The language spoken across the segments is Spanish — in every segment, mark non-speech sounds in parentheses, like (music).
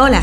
Hola,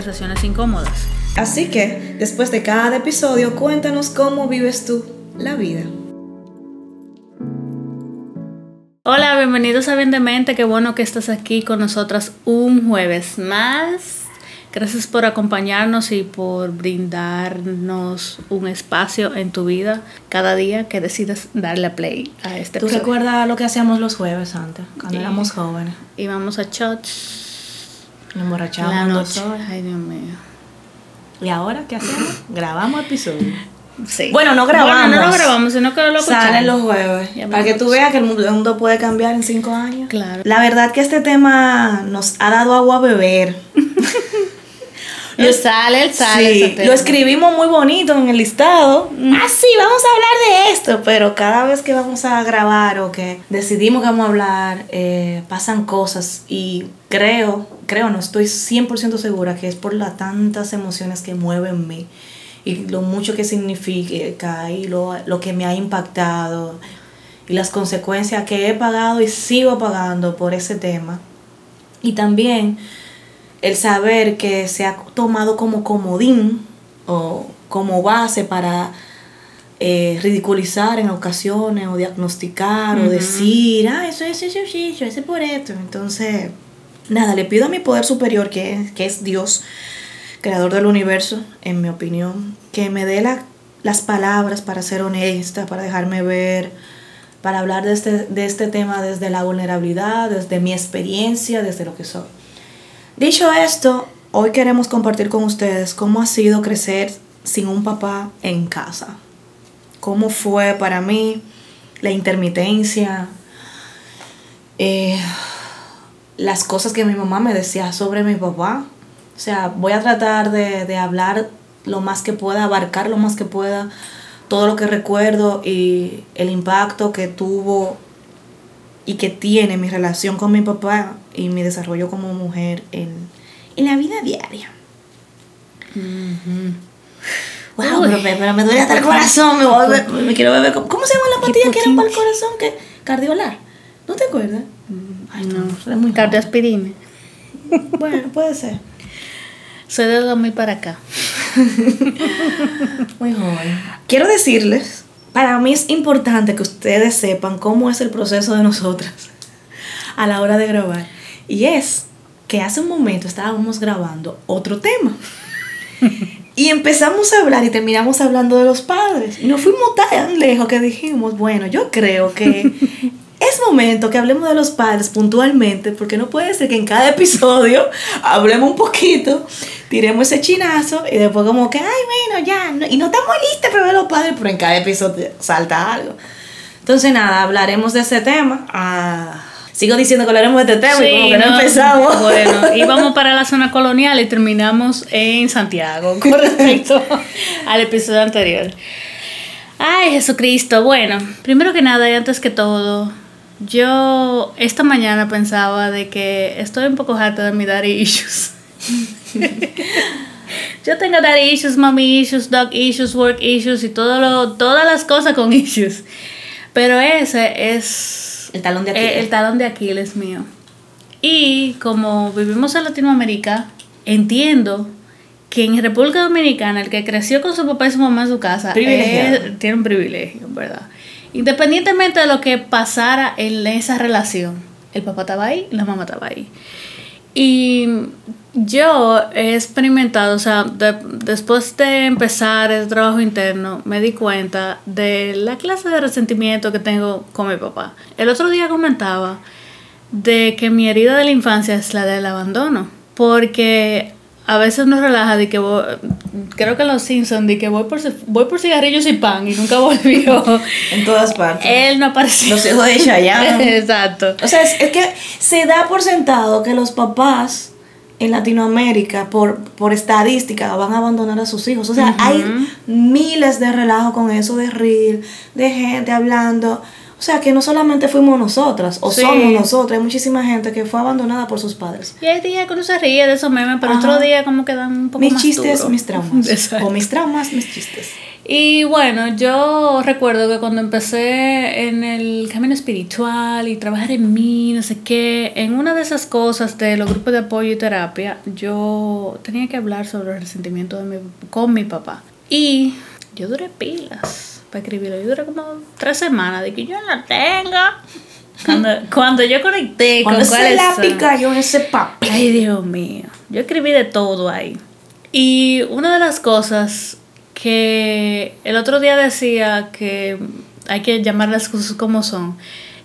conversaciones incómodas. Así que, después de cada episodio, cuéntanos cómo vives tú la vida. Hola, bienvenidos a Bien de Mente, qué bueno que estás aquí con nosotras un jueves más. Gracias por acompañarnos y por brindarnos un espacio en tu vida cada día que decidas darle a play a este ¿Tú recuerdas lo que hacíamos los jueves antes, cuando éramos jóvenes? Íbamos a church nos emborrachamos Ay, Dios mío. ¿Y ahora qué hacemos? grabamos episodio. Sí. Bueno, no grabamos. no lo grabamos, sino que lo Salen los jueves. Para que tú veas que el mundo puede cambiar en cinco años. Claro. La verdad que este tema nos ha dado agua a beber. (laughs) Lo sale, el sale. Sí, lo escribimos muy bonito en el listado. Ah, sí, vamos a hablar de esto. Pero cada vez que vamos a grabar o que decidimos que vamos a hablar, eh, pasan cosas. Y creo, creo, no estoy 100% segura que es por las tantas emociones que mueven mí. Y lo mucho que significa y lo, lo que me ha impactado. Y las consecuencias que he pagado y sigo pagando por ese tema. Y también el saber que se ha tomado como comodín o como base para eh, ridiculizar en ocasiones o diagnosticar o decir, ah, eso es eso, eso, eso, es por esto. Entonces, nada, le pido a mi poder superior, que, que es Dios, creador del universo, en mi opinión, que me dé la, las palabras para ser honesta, para dejarme ver, para hablar de este, de este tema desde la vulnerabilidad, desde mi experiencia, desde lo que soy. Dicho esto, hoy queremos compartir con ustedes cómo ha sido crecer sin un papá en casa. Cómo fue para mí la intermitencia, eh, las cosas que mi mamá me decía sobre mi papá. O sea, voy a tratar de, de hablar lo más que pueda, abarcar lo más que pueda todo lo que recuerdo y el impacto que tuvo y que tiene mi relación con mi papá y mi desarrollo como mujer en, la vida diaria. Wow, pero, me duele hasta el corazón, me, me quiero beber. ¿Cómo se llama la pastilla que era para el corazón? que Cardiolar. ¿No te acuerdas? Mm, Ay, no, es muy Cardioaspirina. Bueno, puede ser. Soy de 2000 para acá. (laughs) muy joven. Quiero decirles para mí es importante que ustedes sepan cómo es el proceso de nosotras a la hora de grabar. Y es que hace un momento estábamos grabando otro tema. Y empezamos a hablar y terminamos hablando de los padres. Y nos fuimos tan lejos que dijimos, bueno, yo creo que es momento que hablemos de los padres puntualmente, porque no puede ser que en cada (laughs) episodio hablemos un poquito, tiremos ese chinazo y después como que, ay, bueno, ya, y no estamos listos para ver los padres, pero en cada episodio salta algo. Entonces, nada, hablaremos de ese tema. Ah, sigo diciendo que hablaremos de este tema y como que no, empezamos. Bueno, (laughs) íbamos para la zona colonial y terminamos en Santiago con (laughs) respecto al episodio anterior. Ay, Jesucristo. Bueno, primero que nada y antes que todo, yo esta mañana pensaba de que estoy un poco harta de mi daddy issues. (laughs) Yo tengo daddy issues, mommy issues, dog issues, work issues y todo lo, todas las cosas con issues. Pero ese es el talón de Aquiles. El, talón de Aquiles mío. Y como vivimos en Latinoamérica, entiendo que en República Dominicana el que creció con su papá y su mamá en su casa tiene un privilegio, ¿verdad? Independientemente de lo que pasara en esa relación, el papá estaba ahí, la mamá estaba ahí. Y yo he experimentado, o sea, después de empezar el trabajo interno, me di cuenta de la clase de resentimiento que tengo con mi papá. El otro día comentaba de que mi herida de la infancia es la del abandono, porque a veces nos relaja de que voy, creo que los Simpsons de que voy por voy por cigarrillos y pan y nunca volvió. (laughs) En todas partes. Él no apareció. Los hijos de Chayanne. (laughs) Exacto. O sea es, que se da por sentado que los papás en Latinoamérica, por, por estadística, van a abandonar a sus hijos. O sea, hay miles de relajos con eso, de reel, de gente hablando. O sea, que no solamente fuimos nosotras, o somos nosotras, hay muchísima gente que fue abandonada por sus padres. Y hay días que uno se ríe de esos memes, pero otro día como que dan un poco mis más chistes, mis traumas. (laughs) O mis traumas, mis chistes. Y bueno, yo recuerdo que cuando empecé en el camino espiritual y trabajar en mí, no sé qué, en una de esas cosas de los grupos de apoyo y terapia, yo tenía que hablar sobre el resentimiento de mi, con mi papá. Y yo duré pilas para escribirlo. Yo duré como tres semanas de que yo la tenga. Cuando, (laughs) cuando yo conecté con se la pica yo ese papel. Ay, Dios mío. Yo escribí de todo ahí. Y una de las cosas que el otro día decía que hay que llamar las cosas como son,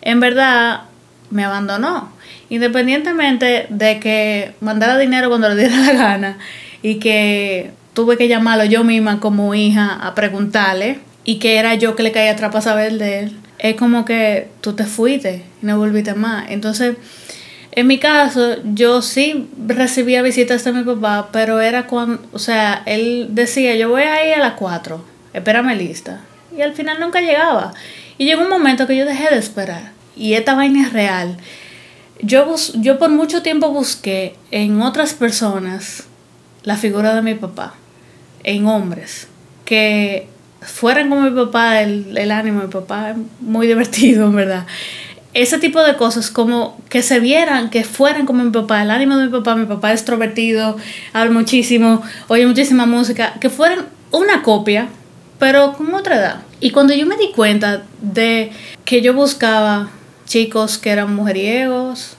en verdad me abandonó. Independientemente de que mandara dinero cuando le diera la gana y que tuve que llamarlo yo misma como hija a preguntarle y que era yo que le caía atrás para saber de él, es como que tú te fuiste y no volviste más. Entonces, en mi caso, yo sí recibía visitas de mi papá, pero era cuando, o sea, él decía, yo voy a ir a las 4, espérame lista. Y al final nunca llegaba. Y llegó un momento que yo dejé de esperar. Y esta vaina es real. Yo, yo por mucho tiempo busqué en otras personas la figura de mi papá, en hombres, que fueran como mi papá, el, el ánimo de mi papá muy divertido, en verdad. Ese tipo de cosas, como que se vieran, que fueran como mi papá, el ánimo de mi papá, mi papá es extrovertido, habla muchísimo, oye muchísima música, que fueran una copia, pero con otra edad. Y cuando yo me di cuenta de que yo buscaba chicos que eran mujeriegos,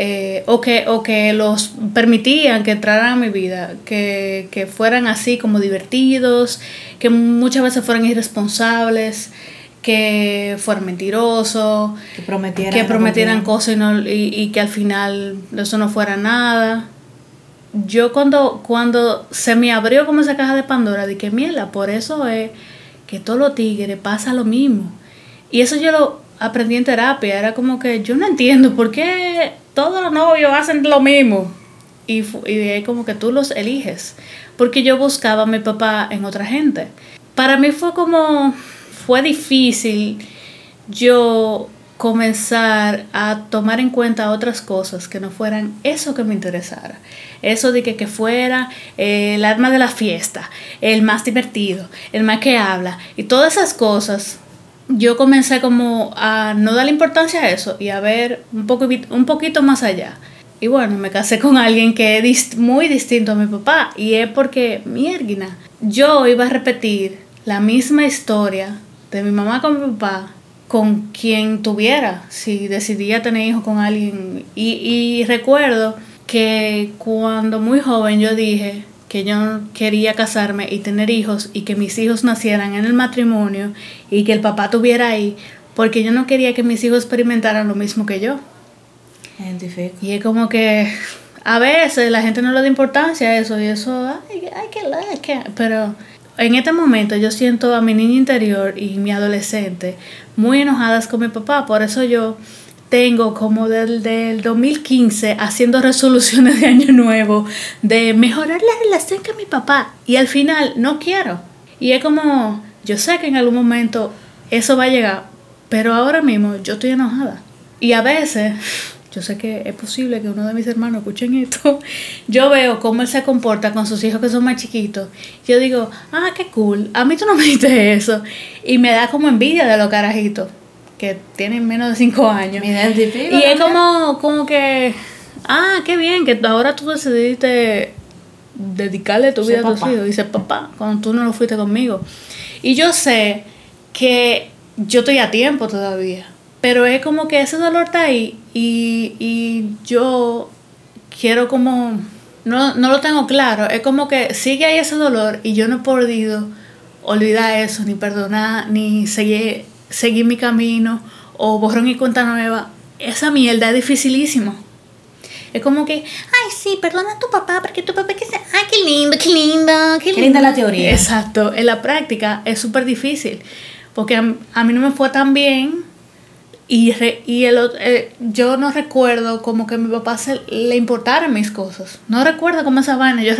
eh, o, que, o que los permitían que entraran a mi vida, que, que fueran así como divertidos, que muchas veces fueran irresponsables, que fueran mentirosos, que prometieran, que prometieran cosas y, no, y, y, que al final eso no fuera nada. Yo cuando, cuando se me abrió como esa caja de Pandora, dije, mierda, por eso es que todos los tigres pasa lo mismo. Y eso yo lo aprendí en terapia, era como que yo no entiendo por qué todos los novios hacen lo mismo. Y, y ahí como que tú los eliges. Porque yo buscaba a mi papá en otra gente. Para mí fue como, fue difícil yo comenzar a tomar en cuenta otras cosas que no fueran eso que me interesara. Eso de que, que fuera eh, el alma de la fiesta, el más divertido, el más que habla y todas esas cosas yo comencé como a no darle importancia a eso y a ver un, poco, un poquito más allá. Y bueno, me casé con alguien que es muy distinto a mi papá y es porque, mierda, yo iba a repetir la misma historia de mi mamá con mi papá con quien tuviera, si decidía tener hijos con alguien. Y, y recuerdo que cuando muy joven yo dije, que yo quería casarme y tener hijos y que mis hijos nacieran en el matrimonio y que el papá tuviera ahí, porque yo no quería que mis hijos experimentaran lo mismo que yo. Y es como que a veces la gente no le da importancia a eso y eso, ay, ay, que, que, pero en este momento yo siento a mi niña interior y mi adolescente muy enojadas con mi papá, por eso yo tengo como desde el 2015 haciendo resoluciones de año nuevo de mejorar la relación con mi papá y al final no quiero. Y es como, yo sé que en algún momento eso va a llegar, pero ahora mismo yo estoy enojada. Y a veces, (laughs) yo sé que es posible que uno de mis hermanos escuchen esto, (laughs) yo veo cómo él se comporta con sus hijos que son más chiquitos. Yo digo, ah, qué cool, a mí tú no me diste eso. Y me da como envidia de los carajitos que tienen menos de 5 años. Me identifico. Y es como, como que, ah, qué bien, que ahora tú decidiste dedicarle tu vida a tus hijos. Dice papá, cuando tú no lo fuiste conmigo. Y yo sé que yo estoy a tiempo todavía. Pero es como que ese dolor está ahí y, y yo quiero como, no, no lo tengo claro, es como que sigue ahí ese dolor y yo no he podido olvidar eso, ni perdonar, ni seguir seguir mi camino o borrón y cuenta nueva, esa mierda es dificilísimo. Es como que, ay, sí, perdona a tu papá, porque tu papá que se, ay, qué lindo, qué lindo, qué, qué linda la teoría. Exacto, en la práctica es súper difícil, porque a, mí no me fue tan bien Y, y el, eh, yo no recuerdo como que a mi papá se, le importaran mis cosas. No recuerdo cómo esa vaina. Yo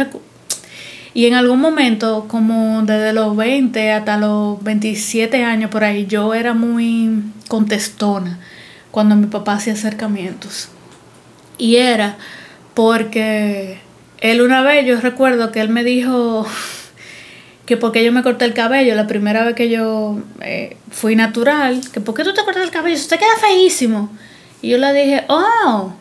y en algún momento, como desde los 20 hasta los 27 años por ahí, yo era muy contestona cuando mi papá hacía acercamientos. Y era porque él una vez, yo recuerdo que él me dijo (laughs) que porque yo me corté el cabello la primera vez que yo eh, fui natural, que por qué tú te cortas el cabello, usted queda feísimo. Y yo le dije, oh,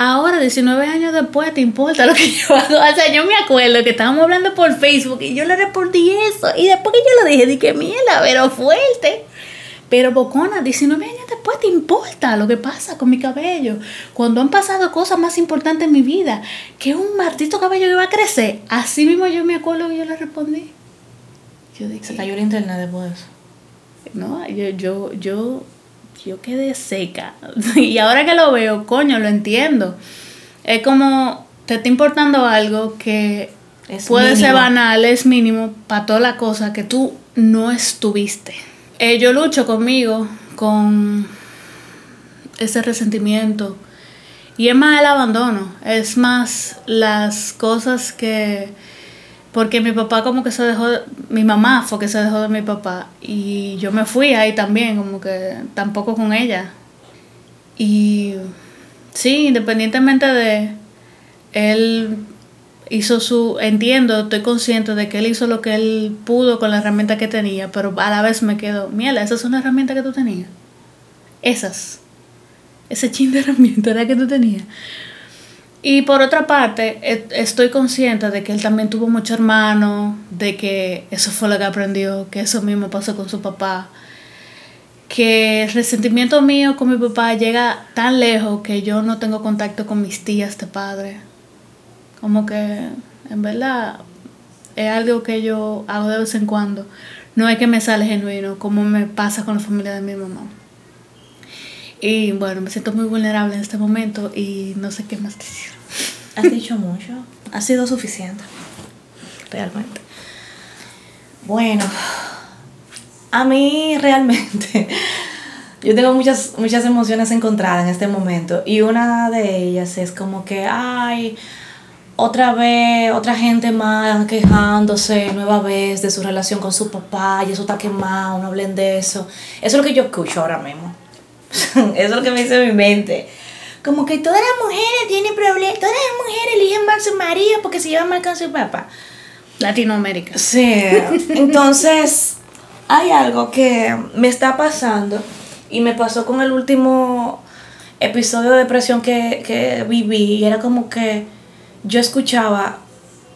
ahora 19 años después te importa lo que (laughs) yo hago. O sea, yo me acuerdo que estábamos hablando por Facebook y yo le respondí eso. Y después que yo lo dije, dije, mierda, pero fuerte. Pero Bocona, 19 años después te importa lo que pasa con mi cabello. Cuando han pasado cosas más importantes en mi vida, que un maldito cabello que va a crecer. Así mismo yo me acuerdo que yo le respondí. Yo dije, Se cayó el internet después de eso. No, yo, yo, yo, yo quedé seca. (laughs) y ahora que lo veo, coño, lo entiendo. Es como te está importando algo que puede ser banal, es mínimo para toda la cosa que tú no estuviste. Eh, yo lucho conmigo, con ese resentimiento. Y es más el abandono, es más las cosas que... Porque mi papá como que se dejó, mi mamá fue que se dejó de mi papá y yo me fui ahí también, como que tampoco con ella. Y sí, independientemente de él hizo su, entiendo, estoy consciente de que él hizo lo que él pudo con la herramienta que tenía, pero a la vez me quedo, mierda, esas son las herramientas que tú tenías. Esas. Ese chin de herramienta era que tú tenías. Y por otra parte, e, estoy consciente de que él también tuvo mucho hermano, de que eso fue lo que aprendió, que eso mismo pasó con su papá, que el resentimiento mío con mi papá llega tan lejos que yo no tengo contacto con mis tías de padre como que en verdad es algo que yo hago de vez en cuando. No es que me sale genuino, como me pasa con la familia de mi mamá. Y bueno, me siento muy vulnerable en este momento y no sé qué más decir. Has dicho mucho. Ha sido suficiente. Realmente. Bueno, a mí realmente (laughs) yo tengo muchas, muchas emociones encontradas en este momento y una de ellas es como que, ay, otra vez, otra gente más quejándose nueva vez de su relación con su papá y eso está quemado, no hablen de eso. Eso es lo que yo escucho ahora mismo. (laughs) eso es lo que me dice mi mente. Como que todas las mujeres tienen problemas, todas las mujeres eligen mal su marido porque se llevan mal con su papá. Latinoamérica. Sí. Entonces, (laughs) hay algo que me está pasando y me pasó con el último episodio de depresión que, que viví y era como que yo escuchaba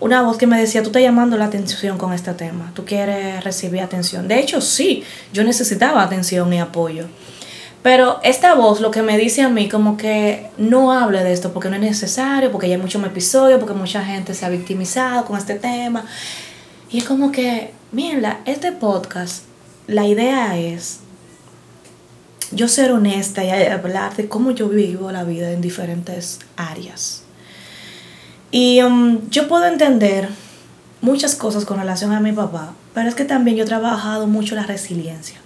una voz que me decía, tú estás llamando la atención con este tema, tú quieres recibir atención. De hecho, sí, yo necesitaba atención y apoyo. Pero esta voz lo que me dice a mí como que no hable de esto porque no es necesario, porque ya hay muchos episodios, porque mucha gente se ha victimizado con este tema. Y es como que, mira, este podcast, la idea es yo ser honesta y hablar de cómo yo vivo la vida en diferentes áreas. Y um, yo puedo entender muchas cosas con relación a mi papá, pero es que también yo he trabajado mucho la resiliencia,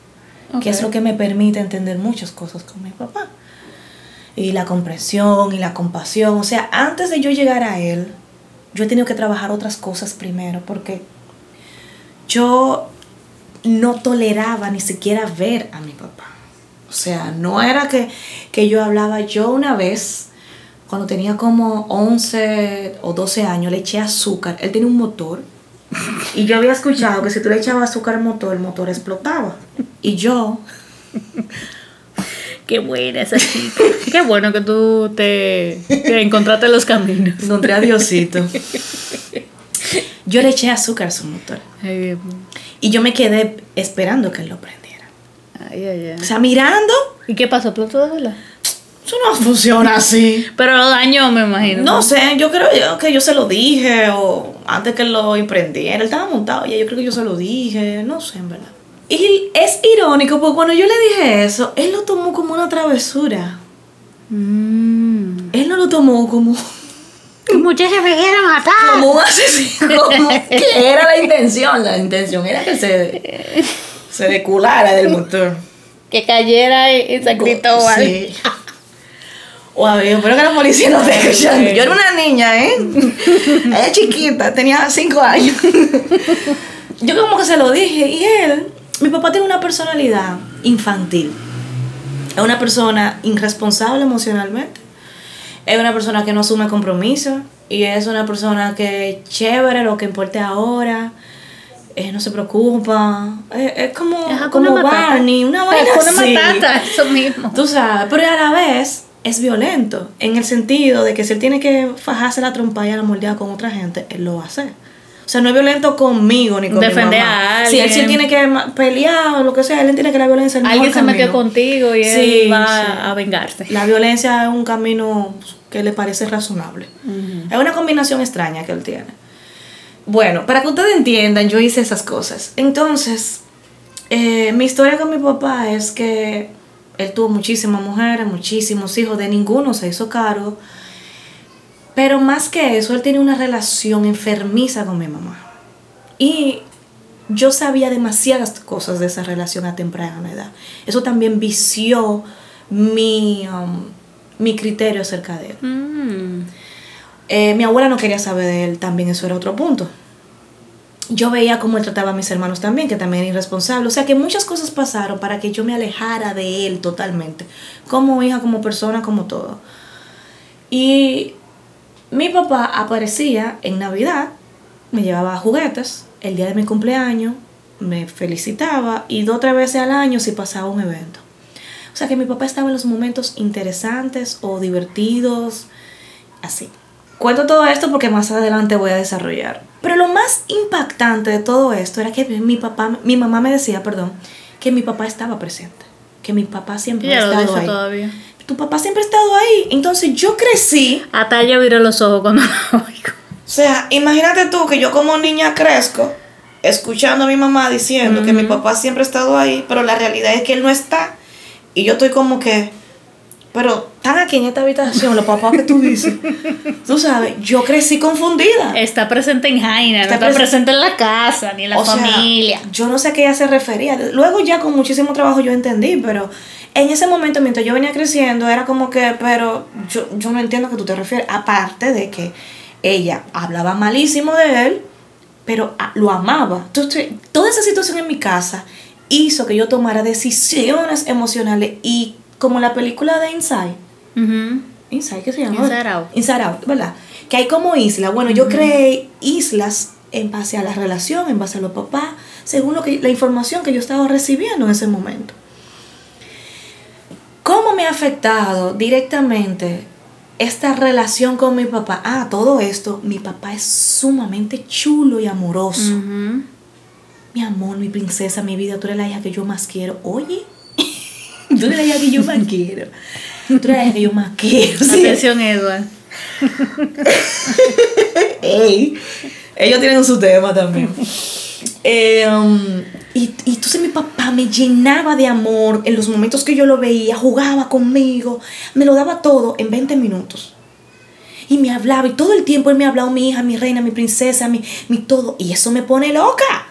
que es lo que me permite entender muchas cosas con mi papá. Y la comprensión y la compasión. O sea, antes de yo llegar a él, yo he tenido que trabajar otras cosas primero, porque yo no toleraba ni siquiera ver a mi papá. O sea, no era que, que yo hablaba yo una vez cuando tenía como 11 o 12 años, le eché azúcar. Él tiene un motor. Y yo había escuchado que si tú le echabas azúcar al motor, el motor explotaba. Y yo... Qué buena esa chica. Qué bueno que tú te, te encontraste los caminos. Encontré a Diosito. Yo le eché azúcar a su motor. y yo me quedé esperando que él lo prendiera. Ay, ay, ay. O sea, mirando. ¿Y qué pasó? ¿Explotó de verdad? Eso no funciona así. Pero lo dañó, me imagino. No, sé, yo creo que yo se lo dije o antes que lo emprendiera. Él estaba montado ya, yo creo que yo se lo dije, no sé, en verdad. Y es irónico porque cuando yo le dije eso, él lo tomó como una travesura. Mm. Él no lo tomó como... Que muchachos me quieren matar. Como un asesino. Como que era la intención. La intención era que se, se deculara del motor. que cayera y, se gritó Sí. Wow, yo espero que la policía no esté escuchando. Yo era una niña, ¿eh? (laughs) Ella chiquita, tenía cinco años. (laughs) yo como que se lo dije. Y él, mi papá tiene una personalidad infantil. Es una persona irresponsable emocionalmente. Es una persona que no asume compromiso. Y es una persona que chévere lo que importe ahora. Eh, no se preocupa. es como, como Barney, una (laughs) vaina una matata, eso mismo. Tú sabes, pero a la vez es violento, en el sentido de que si él tiene que fajarse la trompa y la moldeada con otra gente, él lo va a hacer. O sea, no es violento conmigo ni con Defender mi mamá. a alguien. Si él, tiene que pelear o lo que sea, él entiende que la violencia es el Alguien se camino. metió contigo y él va a vengarse. La violencia es un camino que le parece razonable. Es una combinación extraña que él tiene. Bueno, para que ustedes entiendan, yo hice esas cosas. Entonces, eh, mi historia con mi papá es que él tuvo muchísimas mujeres, muchísimos hijos, de ninguno se hizo cargo. Pero más que eso, él tenía una relación enfermiza con mi mamá. Y yo sabía demasiadas cosas de esa relación a temprana edad. Eso también vició mi, um, mi criterio acerca de él. Mm. Eh, mi abuela no quería saber de él, también eso era otro punto. Yo veía cómo él trataba a mis hermanos también, que también era irresponsable. O sea que muchas cosas pasaron para que yo me alejara de él totalmente. Como hija, como persona, como todo. Y mi papá aparecía en Navidad, me llevaba juguetes, el día de mi cumpleaños, me felicitaba y dos o tres veces al año si pasaba un evento. O sea que mi papá estaba en los momentos interesantes o divertidos, así. Cuento todo esto porque más adelante voy a desarrollar. Pero lo más impactante de todo esto era que mi papá, mi mamá me decía, perdón, que mi papá estaba presente, que mi papá siempre ha estado ahí. todavía. Tu papá siempre ha estado ahí. Entonces yo crecí. Hasta ella viró los ojos cuando lo (laughs) oigo. O sea, imagínate tú que yo como niña crezco escuchando a mi mamá diciendo que mi papá siempre ha estado ahí, pero la realidad es que él no está. Y yo estoy como que, pero están aquí en esta habitación los papás que tú dices. tú sabes, yo crecí confundida. Está presente en Jaina, no está presente en la casa, ni en la O sea, familia. yo no sé a qué ella se refería. Luego ya con muchísimo trabajo yo entendí, pero en ese momento mientras yo venía creciendo era como que, pero yo, yo no entiendo a qué tú te refieres. Aparte de que ella hablaba malísimo de él, pero lo amaba. Entonces, toda esa situación en mi casa hizo que yo tomara decisiones emocionales y como la película de Inside. Inside, ¿qué se llama? Inside Out. Inside Out, ¿verdad? Que hay como islas. Bueno, yo creé islas en base a la relación, en base a los papás, según lo que, la información que yo estaba recibiendo en ese momento. ¿Cómo me ha afectado directamente esta relación con mi papá? Ah, todo esto, mi papá es sumamente chulo y amoroso. Mi amor, mi princesa, mi vida, tú eres la hija que yo más quiero. Oye, tú eres la que yo más quiero. Tú eres la que yo más quiero. Sí. (laughs) Atención, Edward. (laughs) Ey, ellos tienen su tema también. Eh, um, y, y entonces mi papá me llenaba de amor en los momentos que yo lo veía, jugaba conmigo, me lo daba todo en 20 minutos. Y me hablaba, y todo el tiempo él me hablaba, mi hija, mi reina, mi princesa, mi, mi todo. Y eso me pone loca.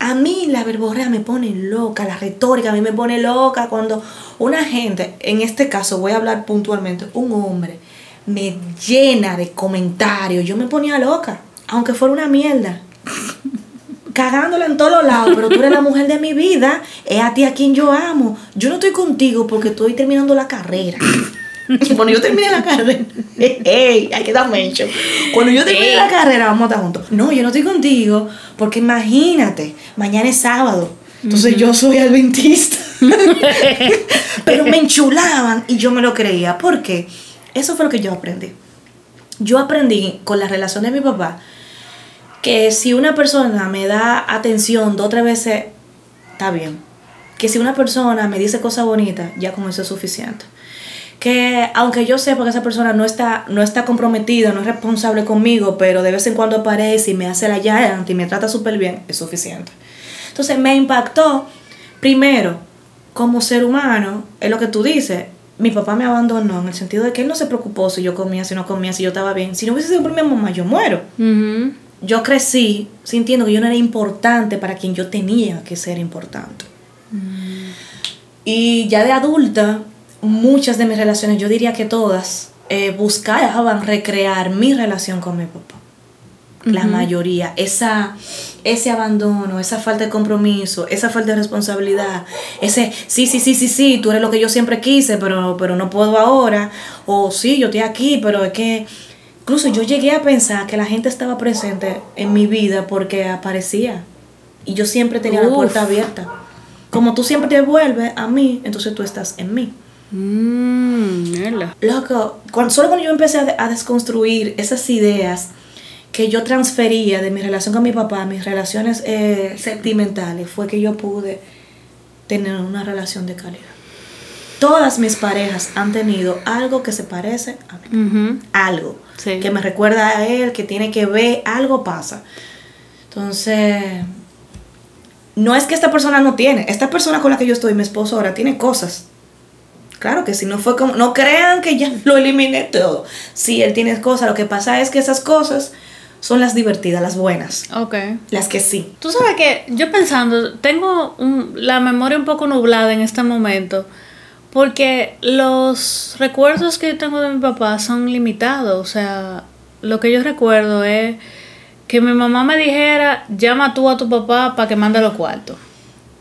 A mí la verborrea me pone loca, la retórica a mí me pone loca cuando una gente, en este caso voy a hablar puntualmente, un hombre, me llena de comentarios. Yo me ponía loca, aunque fuera una mierda. (laughs) Cagándola en todos lados, pero tú eres la mujer de mi vida, es a ti a quien yo amo. Yo no estoy contigo porque estoy terminando la carrera. (laughs) Cuando yo termine la carrera, (laughs) ey, hay que dar mencho. Cuando yo termine Ey. la carrera, vamos a estar juntos. No, yo no estoy contigo porque imagínate, mañana es sábado. Entonces yo soy adventista. (laughs) Pero me enchulaban y yo me lo creía. ¿Por qué? Eso fue lo que yo aprendí. Yo aprendí con la relación de mi papá que si una persona me da atención dos o tres veces, está bien. Que si una persona me dice cosas bonitas, ya con eso es suficiente. Que aunque yo sepa que esa persona no está, no está comprometida, no es responsable conmigo, pero de vez en cuando aparece y me hace la llanta y me trata súper bien, es suficiente. Entonces me impactó, primero, como ser humano, es lo que tú dices. Mi papá me abandonó en el sentido de que él no se preocupó si yo comía, si no comía, si yo estaba bien. Si no hubiese sido por mi mamá, yo muero yo crecí sintiendo que yo no era importante para quien yo tenía que ser importante. Y ya de adulta, muchas de mis relaciones, yo diría que todas, eh, buscaban recrear mi relación con mi papá. La mayoría, esa, ese abandono, esa falta de compromiso, esa falta de responsabilidad, ese sí, sí, sí, sí, sí, tú eres lo que yo siempre quise, pero, pero no puedo ahora, o sí, yo estoy aquí, pero es que incluso yo llegué a pensar que la gente estaba presente en mi vida porque aparecía y yo siempre tenía la puerta abierta. Como tú siempre te vuelves a mí, entonces tú estás en mí. Mmm, Loco, cuando, solo cuando yo empecé a, desconstruir esas ideas que yo transfería de mi relación con mi papá, mis relaciones eh, sentimentales, fue que yo pude tener una relación de calidad. Todas mis parejas han tenido algo que se parece a mí. Algo. Que me recuerda a él, que tiene que ver, algo pasa. Entonces, no es que esta persona no tiene. Esta persona con la que yo estoy, mi esposo ahora, tiene cosas Claro que si no fue como, no crean que ya lo eliminé todo. Sí, él tiene cosas, lo que pasa es que esas cosas son las divertidas, las buenas. Ok. Las que sí. Tú sabes que yo pensando, tengo la memoria un poco nublada en este momento, porque los recuerdos que yo tengo de mi papá son limitados. O sea, lo que yo recuerdo es que mi mamá me dijera, llama tú a tu papá para que mande los cuartos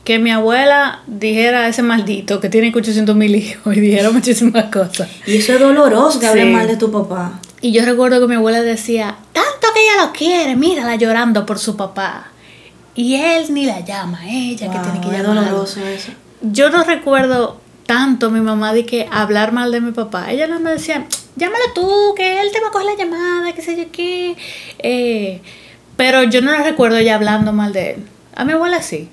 que mi abuela dijera a ese maldito que tiene 800 mil hijos y dijera muchísimas cosas. Y eso es doloroso que hable mal de tu papá. Y yo recuerdo que mi abuela decía, tanto que ella lo quiere, mírala llorando por su papá. Y él ni la llama, ella que tiene que llamar. doloroso eso. Yo no recuerdo tanto mi mamá de que hablar mal de mi papá. Ella no me decía, llámalo tú, que él te va a coger la llamada, qué sé yo qué. Eh, pero yo no la recuerdo ya hablando mal de él. A mi abuela sí.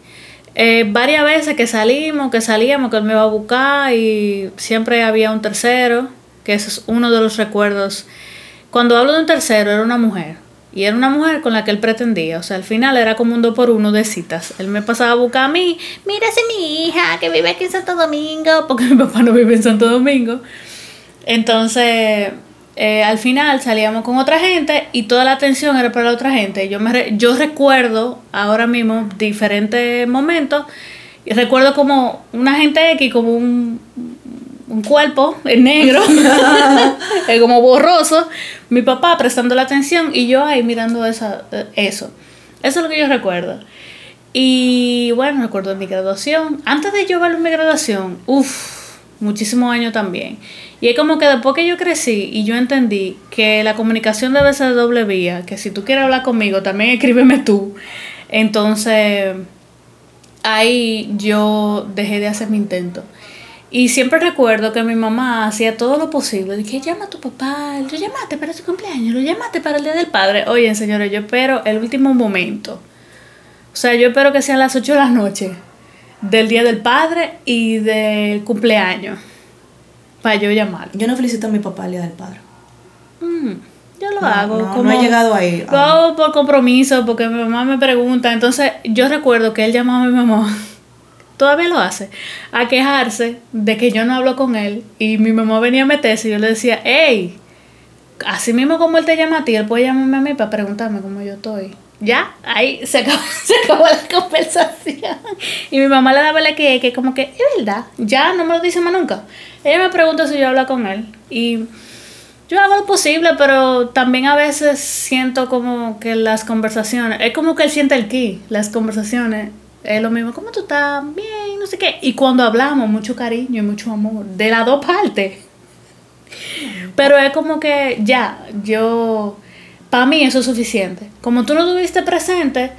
Eh, varias veces que salimos, que salíamos, que él me iba a buscar y siempre había un tercero, que ese es uno de los recuerdos. Cuando hablo de un tercero, era una mujer. Y era una mujer con la que él pretendía. O sea, al final era como un dos por uno de citas. Él me pasaba a buscar a mí. Mira, esa mi hija que vive aquí en Santo Domingo. (laughs) Porque mi papá no vive en Santo Domingo. Entonces, eh, al final salíamos con otra gente y toda la atención era para la otra gente. Yo, me yo recuerdo ahora mismo diferentes momentos y recuerdo como una gente X, como un, un cuerpo en negro, (laughs) (laughs) como borroso, mi papá prestando la atención y yo ahí mirando esa, eso. Eso es lo que yo recuerdo. Y bueno, recuerdo mi graduación. Antes de yo ver mi graduación, uff, muchísimos años también. Y es como que después que yo crecí y yo entendí que la comunicación debe ser doble vía, que si tú quieres hablar conmigo, también escríbeme tú. Entonces, ahí yo dejé de hacer mi intento. Y siempre recuerdo que mi mamá hacía todo lo posible. Dije, llama a tu papá, lo llamaste para su cumpleaños, lo llamaste para el Día del Padre. Oye, señores, yo espero el último momento. O sea, yo espero que sean las 8 de la noche del Día del Padre y del cumpleaños para yo llamar. Yo no felicito a mi papá el día del padre. Mm, yo lo hago. No, como, no he llegado ahí. Lo hago por compromiso, porque mi mamá me pregunta. Entonces, yo recuerdo que él llamaba a mi mamá, (laughs) todavía lo hace, a quejarse de que yo no hablo con él. Y mi mamá venía a meterse y yo le decía, hey, así mismo como él te llama a ti, él puede llamarme a mí para preguntarme cómo yo estoy. Ya, ahí se acabó, (laughs) se acabó la conversación. Y mi mamá le daba la que, que como que, es verdad, ya no me lo dice más nunca. Ella me pregunta si yo hablo con él. Y yo hago lo posible, pero también a veces siento como que las conversaciones, es como que él siente el ki, las conversaciones. Es lo mismo, ¿cómo tú estás? Bien, no sé qué. Y cuando hablamos, mucho cariño y mucho amor, de las dos partes. Pero es como que ya, yo, para mí eso es suficiente. Como tú no tuviste presente,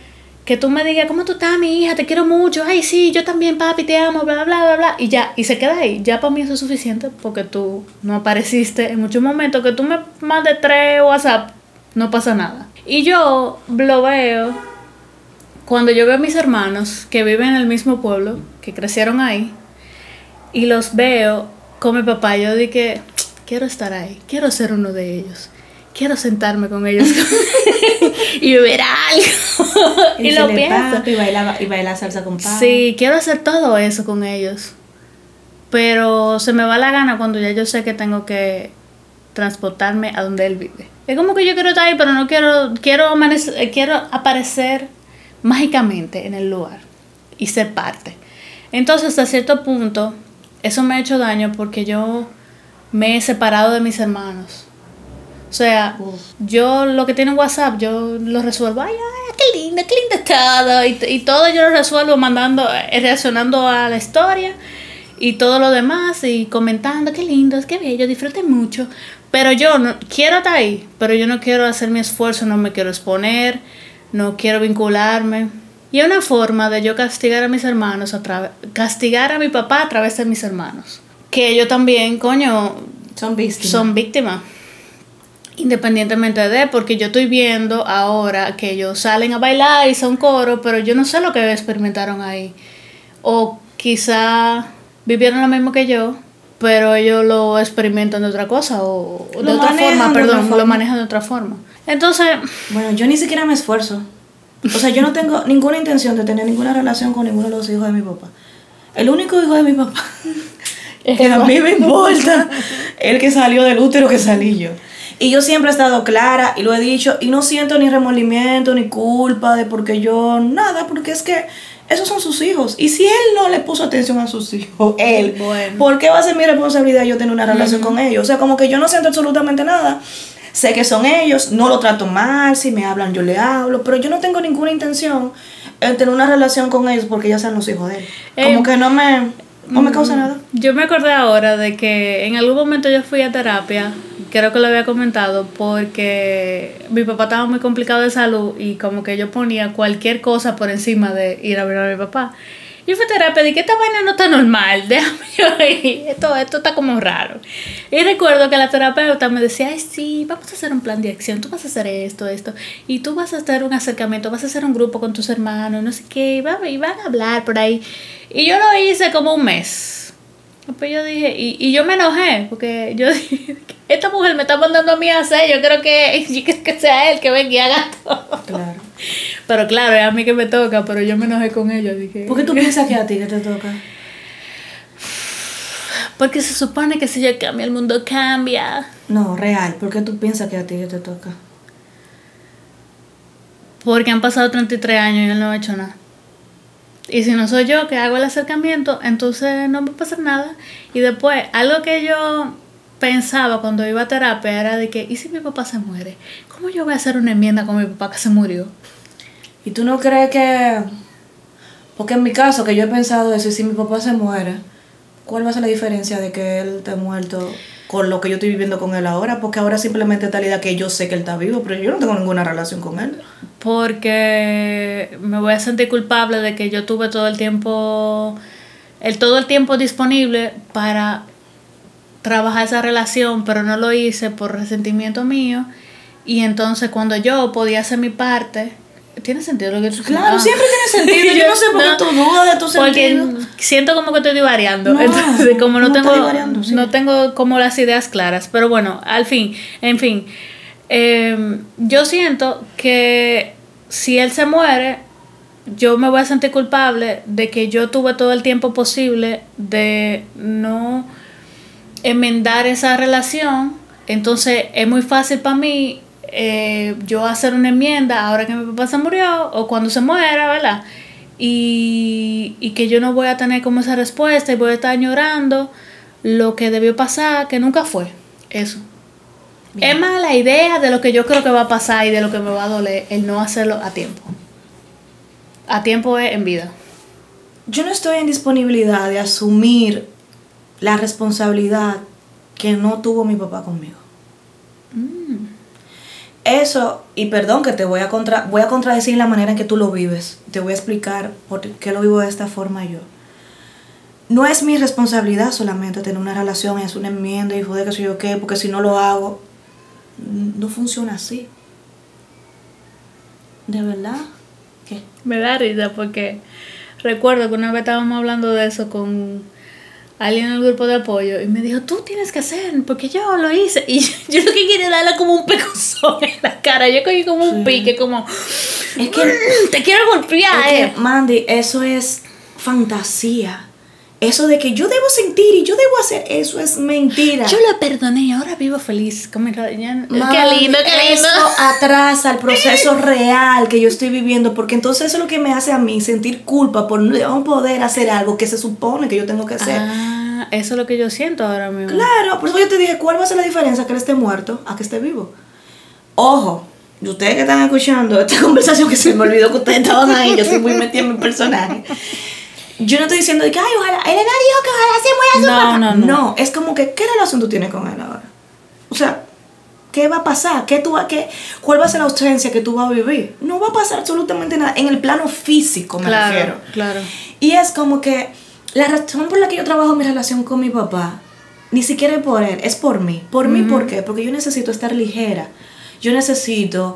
que tú me digas, ¿cómo tú estás, mi hija? Te quiero mucho. Ay, sí, yo también, papi, te amo, bla, bla, bla, bla. Y ya, y se queda ahí. Ya para mí eso es suficiente porque tú no apareciste en muchos momentos. Que tú me mandes tres WhatsApp, no pasa nada. Y yo lo veo cuando yo veo a mis hermanos que viven en el mismo pueblo, que crecieron ahí, y los veo con mi papá. Yo dije, quiero estar ahí, quiero ser uno de ellos quiero sentarme con ellos (laughs) y beber algo. (laughs) y, lo pienso. Y bailar, y bailar salsa con pan. Sí, quiero hacer todo eso con ellos. Pero se me va la gana cuando ya yo sé que tengo que transportarme a donde él vive. Es como que yo quiero estar ahí, pero no quiero, quiero, quiero aparecer mágicamente en el lugar y ser parte. Entonces, hasta cierto punto, eso me ha hecho daño porque yo me he separado de mis hermanos. O sea, yo lo que tiene WhatsApp, yo lo resuelvo, ay, ay, qué lindo, qué lindo todo. Y, y todo yo lo resuelvo mandando, eh, reaccionando a la historia y todo lo demás y comentando, qué lindo, qué bello, disfrute mucho. Pero yo no, quiero estar ahí, pero yo no quiero hacer mi esfuerzo, no me quiero exponer, no quiero vincularme. Y una forma de yo castigar a mis hermanos, a castigar a mi papá a través de mis hermanos. Que ellos también, coño, Son víctimas. son víctimas. Independientemente de, porque yo estoy viendo ahora que ellos salen a bailar y son coro, pero yo no sé lo que experimentaron ahí. O quizá vivieron lo mismo que yo, pero ellos lo experimentan de otra cosa o de Lo otra forma, de perdón, lo forma. manejan de otra forma. Entonces, Bueno, yo ni siquiera me esfuerzo. O sea, yo no tengo ninguna intención de tener ninguna relación con ninguno de los hijos de mi papá. El único hijo de mi papá (laughs) que a mí me importa (laughs) el que salió del útero que salí yo. Y yo siempre he estado clara y lo he dicho y no siento ni remordimiento ni culpa de porque yo nada, porque es que esos son sus hijos. Y si él no le puso atención a sus hijos, (laughs) él, Bueno. ¿por qué va a ser mi responsabilidad yo tener una relación con ellos? O sea, como que yo no siento absolutamente nada. Sé que son ellos, no lo trato mal, si me hablan yo le hablo, pero yo no tengo ninguna intención en tener una relación con ellos porque ya sean los hijos de él. Como Eh, que no me, no me causa nada. Yo me acordé ahora de que en algún momento yo fui a terapia, creo que lo había comentado, porque mi papá estaba muy complicado de salud y como que yo ponía cualquier cosa por encima de ir a ver a mi papá. Yo fui a terapia y dije, esta vaina no está normal, (laughs) déjame yo esto, esto está como raro. Y recuerdo que la terapeuta me decía, ay sí, vamos a hacer un plan de acción, tú vas a hacer esto, esto, y tú vas a hacer un acercamiento, vas a hacer un grupo con tus hermanos, no sé qué, y van a hablar por ahí. Y yo lo hice como un mes. Pues yo dije, y, y yo me enojé, porque yo (laughs) dije, esta mujer me está mandando a mí a hacer, yo creo que, (laughs) yo creo que sea él que venga y haga todo. Claro. Pero claro, es a mí que me toca, pero yo me enojé con ella, dije. ¿Por qué tú piensas que a ti que te (laughs) toca? Porque se supone que si yo cambio, el mundo cambia. No, real. ¿Por qué tú piensas que a ti que te toca? Porque han pasado 33 años y él no ha hecho nada. Y si no soy yo que hago el acercamiento, entonces no va a pasar nada. Y después, algo que yo pensaba cuando iba a terapia era de que, ¿y si mi papá se muere? ¿Cómo yo voy a hacer una enmienda con mi papá que se murió? ¿Y tú no crees que.? Porque en mi caso, que yo he pensado eso, y si mi papá se muere, ¿cuál va a ser la diferencia de que él esté muerto con lo que yo estoy viviendo con él ahora? Porque ahora simplemente la idea que yo sé que él está vivo, pero yo no tengo ninguna relación con él. Porque me voy a sentir culpable de que yo tuve todo el tiempo, el todo el tiempo disponible para trabajar esa relación, pero no lo hice por resentimiento mío. Y entonces cuando yo podía hacer mi parte, ¿tiene sentido lo que tú Claro, Ah. siempre tiene (laughs) sentido. Yo no sé por qué tú dudas de tu Porque sentido. siento como que estoy divariando. No, (laughs) Entonces, como no, no tengo, sí. no tengo como las ideas claras. Pero bueno, al fin, en fin. eh, yo siento que si él se muere, yo me voy a sentir culpable de que yo tuve todo el tiempo posible de no enmendar esa relación. Entonces es muy fácil para mí eh, yo hacer una enmienda ahora que mi papá se murió o cuando se muera, ¿verdad? Y, y que yo no voy a tener como esa respuesta y voy a estar añorando lo que debió pasar, que nunca fue. Eso. Es más la idea de lo que yo creo que va a pasar y de lo que me va a doler el no hacerlo a tiempo. A tiempo es en vida. Yo no estoy en disponibilidad de asumir la responsabilidad que no tuvo mi papá conmigo. Eso, y perdón que te voy a, contra, voy a contradecir la manera en que tú lo vives. Te voy a explicar por qué lo vivo de esta forma yo. No es mi responsabilidad solamente tener una relación hacer una enmienda y joder que sé yo qué, porque si no lo hago, no funciona así. ¿De verdad? ¿Qué? Me da risa porque recuerdo que una vez estábamos hablando de eso con alguien en el grupo de apoyo y me dijo, tú tienes que hacer, porque yo lo hice. Y (laughs) yo, lo que quería darle como un pecozón en la cara. Yo cogí como un pique, como, Es que te quiero golpear, Es eh. que, Mandy, eso es fantasía. Eso de que yo debo sentir y yo debo hacer, eso es mentira. Yo lo perdoné y ahora vivo feliz. Como ya- qué lindo, qué lindo. Eso atrasa el proceso real que yo estoy viviendo, porque entonces eso es lo que me hace a mí sentir culpa por no poder hacer algo que se supone que yo tengo que hacer. Ah, eso es lo que yo siento ahora mismo. Claro, por eso yo te dije, ¿cuál va a ser la diferencia que él esté muerto a que esté vivo? Ojo, y ustedes que están escuchando esta (laughs) conversación que se me olvidó que ustedes estaban ahí, yo estoy muy metida en mi personaje. Yo no estoy diciendo de que, ay, ojalá, Elena dijo que ojalá se muera su No, papá. no, no. No, es como que, ¿qué relación tú tienes con él ahora? O sea, ¿qué va a pasar? ¿Qué tú, va- qué, ¿Cuál va a ser la ausencia que tú vas a vivir? No va a pasar absolutamente nada. En el plano físico me Claro, refiero. claro. Y es como que la razón por la que yo trabajo mi relación con mi papá, ni siquiera es por él, es por mí. ¿Por mí por qué? Porque yo necesito estar ligera. Yo necesito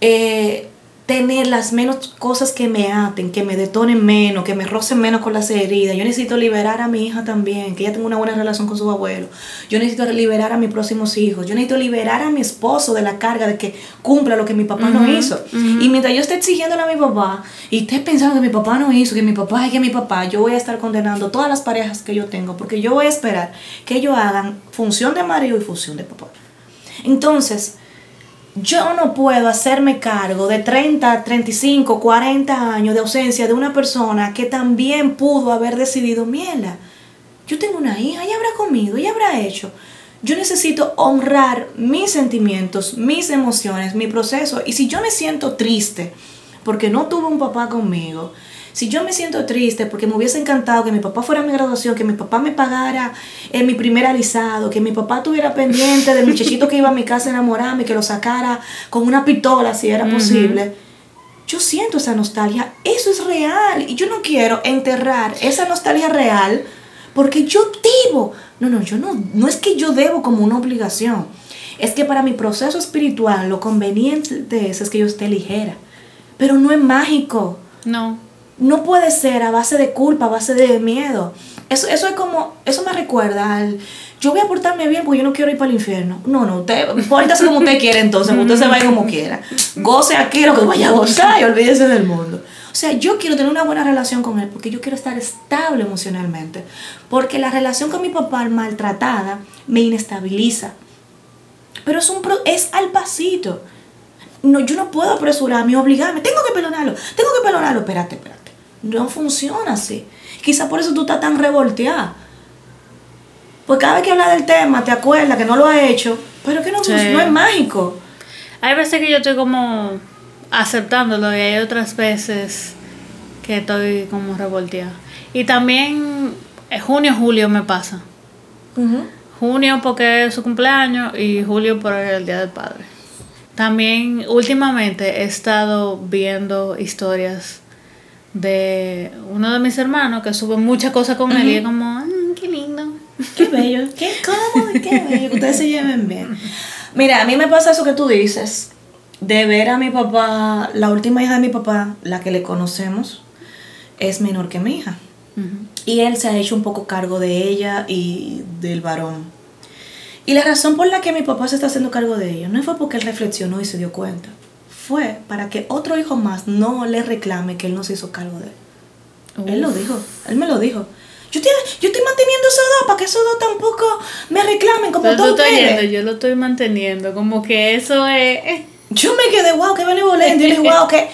eh, tener las menos cosas que me aten, que me detonen menos, que me rocen menos con las heridas. Yo necesito liberar a mi hija también, que ella tenga una buena relación con su abuelo. Yo necesito liberar a mis próximos hijos. Yo necesito liberar a mi esposo de la carga de que cumpla lo que mi papá no hizo. Y mientras yo esté exigiéndole a mi papá y esté pensando que mi papá no hizo, que mi papá es que mi papá, yo voy a estar condenando todas las parejas que yo tengo, porque yo voy a esperar que ellos hagan función de marido y función de papá. Entonces, yo no puedo hacerme cargo de 30, 35, 40 años de ausencia de una persona que también pudo haber decidido, mierda, yo tengo una hija, ella habrá comido, ella habrá hecho. Yo necesito honrar mis sentimientos, mis emociones, mi proceso. Y si yo me siento triste porque no tuve un papá conmigo, si yo me siento triste porque me hubiese encantado que mi papá fuera a mi graduación, que mi papá me pagara en mi primer alisado, que mi papá tuviera pendiente del muchachito que iba a mi casa a enamorarme, que lo sacara con una pistola si era posible. Yo siento esa nostalgia, eso es real y yo no quiero enterrar esa nostalgia real porque yo debo. No, no, yo no, no es que yo debo como una obligación. Es que para mi proceso espiritual lo conveniente de eso es que yo esté ligera. Pero no es mágico. No. No puede ser a base de culpa, a base de miedo. Eso, eso es como, eso me recuerda al, yo voy a portarme bien porque yo no quiero ir para el infierno. No, no, usted, pórtese como usted quiere entonces, usted se vaya como quiera. Goce aquí lo que vaya a gozar y olvídese del mundo. O sea, yo quiero tener una buena relación con él porque yo quiero estar estable emocionalmente. Porque la relación con mi papá maltratada me inestabiliza. Pero es, un, pro- es al pasito. No, yo no puedo apresurarme, obligarme. Tengo que perdonarlo, tengo que perdonarlo. Espérate, espérate. No funciona así. Quizá por eso tú estás tan revolteada. Pues cada vez que hablas del tema, te acuerdas que no lo has hecho, pero que no, Sí. no es mágico. Hay veces que yo estoy como aceptándolo y hay otras veces que estoy como revolteada. Y también eh, junio, julio me pasa. Junio porque es su cumpleaños y julio por el Día del Padre. También últimamente he estado viendo historias de uno de mis hermanos que sube muchas cosas con él y es como, "Mm, qué lindo. Qué bello, qué (laughs) cómodo, qué bello que ustedes se lleven bien. Mira, a mí me pasa eso que tú dices, de ver a mi papá, la última hija de mi papá, la que le conocemos, es menor que mi hija. Y él se ha hecho un poco cargo de ella y del varón. Y la razón por la que mi papá se está haciendo cargo de ella no fue porque él reflexionó y se dio cuenta. Fue para que otro hijo más no le reclame que él no se hizo cargo de él. Él lo dijo, él me lo dijo. Yo estoy, yo estoy manteniendo esos dos para que esos dos tampoco me reclamen como todos ustedes. yo lo estoy manteniendo, como que eso es... Yo me quedé, wow, qué benevolente. Y le dije, wow, qué,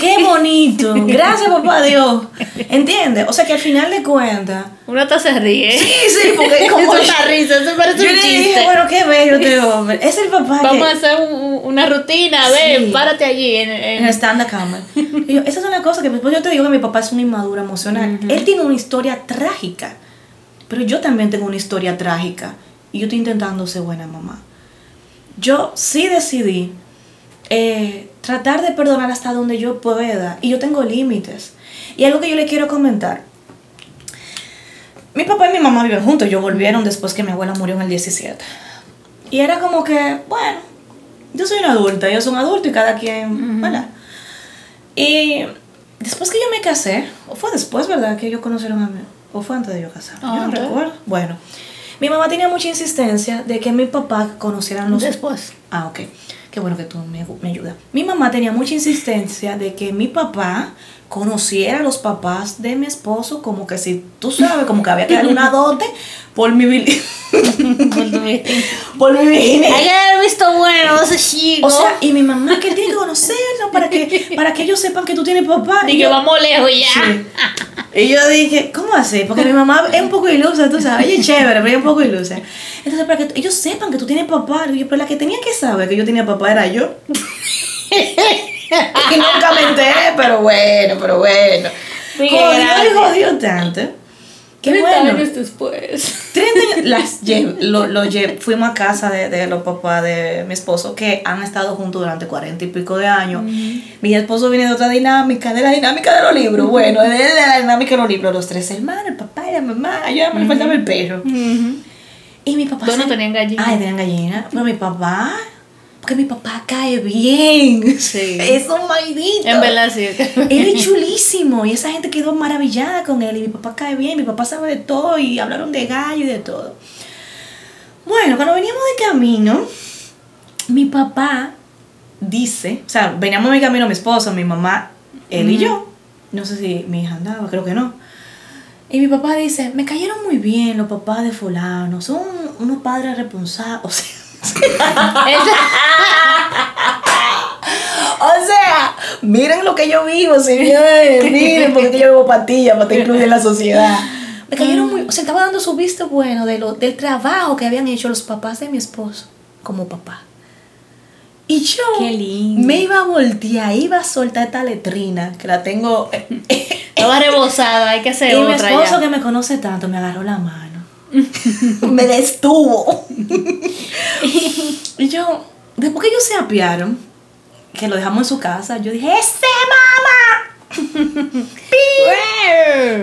qué bonito. Gracias, papá Dios. ¿Entiendes? O sea que al final de cuentas. Uno hasta se ríe. Sí, sí, porque (laughs) como. Eso risa, eso parece yo un le chiste. dije, bueno, qué bello este hombre. Es el papá Vamos a hacer un- una rutina, ven, Sí. párate allí. En, en- En el stand-up comedy. Esas son las cosas que después yo te digo que mi papá es un inmaduro emocional. Él tiene una historia trágica. Pero yo también tengo una historia trágica. Y yo estoy intentando ser buena mamá. Yo sí decidí eh, tratar de perdonar hasta donde yo pueda. Y yo tengo límites. Y algo que yo le quiero comentar. Mi papá y mi mamá viven juntos. Ellos volvieron después que mi abuela murió en el 17. Y era como que, bueno, yo soy una adulta, ellos son adultos y cada quien, ¿verdad? Y después que yo me casé, o fue después, ¿verdad? Que ellos conocieron a mí, o fue antes de yo casarme, yo no Antes. recuerdo. Bueno, mi mamá tenía mucha insistencia de que mi papá conocieran los... Después. Ah, ok. Qué bueno que tú me, me ayudas. Mi mamá tenía mucha insistencia de que mi papá conociera a los papás de mi esposo, como que si tú sabes, como que había que darle una dote por mi (laughs) por mi virginidad. Hay que haber visto bueno ese chico. O sea, y mi mamá que tiene que conocerlo para que, para que ellos sepan que tú tienes papá. Y que yo- vamos lejos ya. Sí. Y yo dije, ¿cómo así? Porque mi mamá es un poco ilusa, tú sabes. Ella es chévere, pero ella es un poco ilusa. Entonces, para que ellos sepan que tú tienes papá. Yo, pero la que tenía que saber que yo tenía papá era yo. (laughs) y nunca me enteré, pero bueno, pero bueno. Jodió y jodió tanto. Qué 30 bueno. años después. (laughs) 30 años, las (laughs) lle- lo, lo lle- fuimos a casa de, de los papás de mi esposo que han estado juntos durante 40 y pico de años. Mi esposo viene de otra dinámica, de la dinámica de los libros. Bueno, de la dinámica de los libros, los tres hermanos, el papá y la mamá. Yo me faltaba el perro. Y mi papá. Dos no tenían gallina. Ay, tenían gallina. Pero mi papá. Porque mi papá cae bien. Sí. Es un maldito. En verdad, sí. Él es (laughs) chulísimo y esa gente quedó maravillada con él y mi papá cae bien, mi papá sabe de todo y hablaron de gallo y de todo. Bueno, cuando veníamos de camino, mi papá dice, o sea, veníamos de camino mi esposo, mi mamá, él y yo. No sé si mi hija andaba, creo que no. Y mi papá dice, me cayeron muy bien los papás de fulano, son unos padres responsables. (laughs) O sea, (laughs) miren lo que yo vivo, señores. Miren, porque yo vivo patilla para te incluir en la sociedad. Me cayeron muy. O sea, estaba dando su visto bueno de lo, del trabajo que habían hecho los papás de mi esposo como papá. Y yo Qué lindo. me iba a voltear, iba a soltar esta letrina que la tengo. (laughs) Estaba rebosada, hay que hacer y mi esposo ya. que me conoce tanto me agarró la mano. (laughs) me destuvo. y yo, después que ellos se apiaron, que lo dejamos en su casa, yo dije, ¡Ese mamá! (laughs)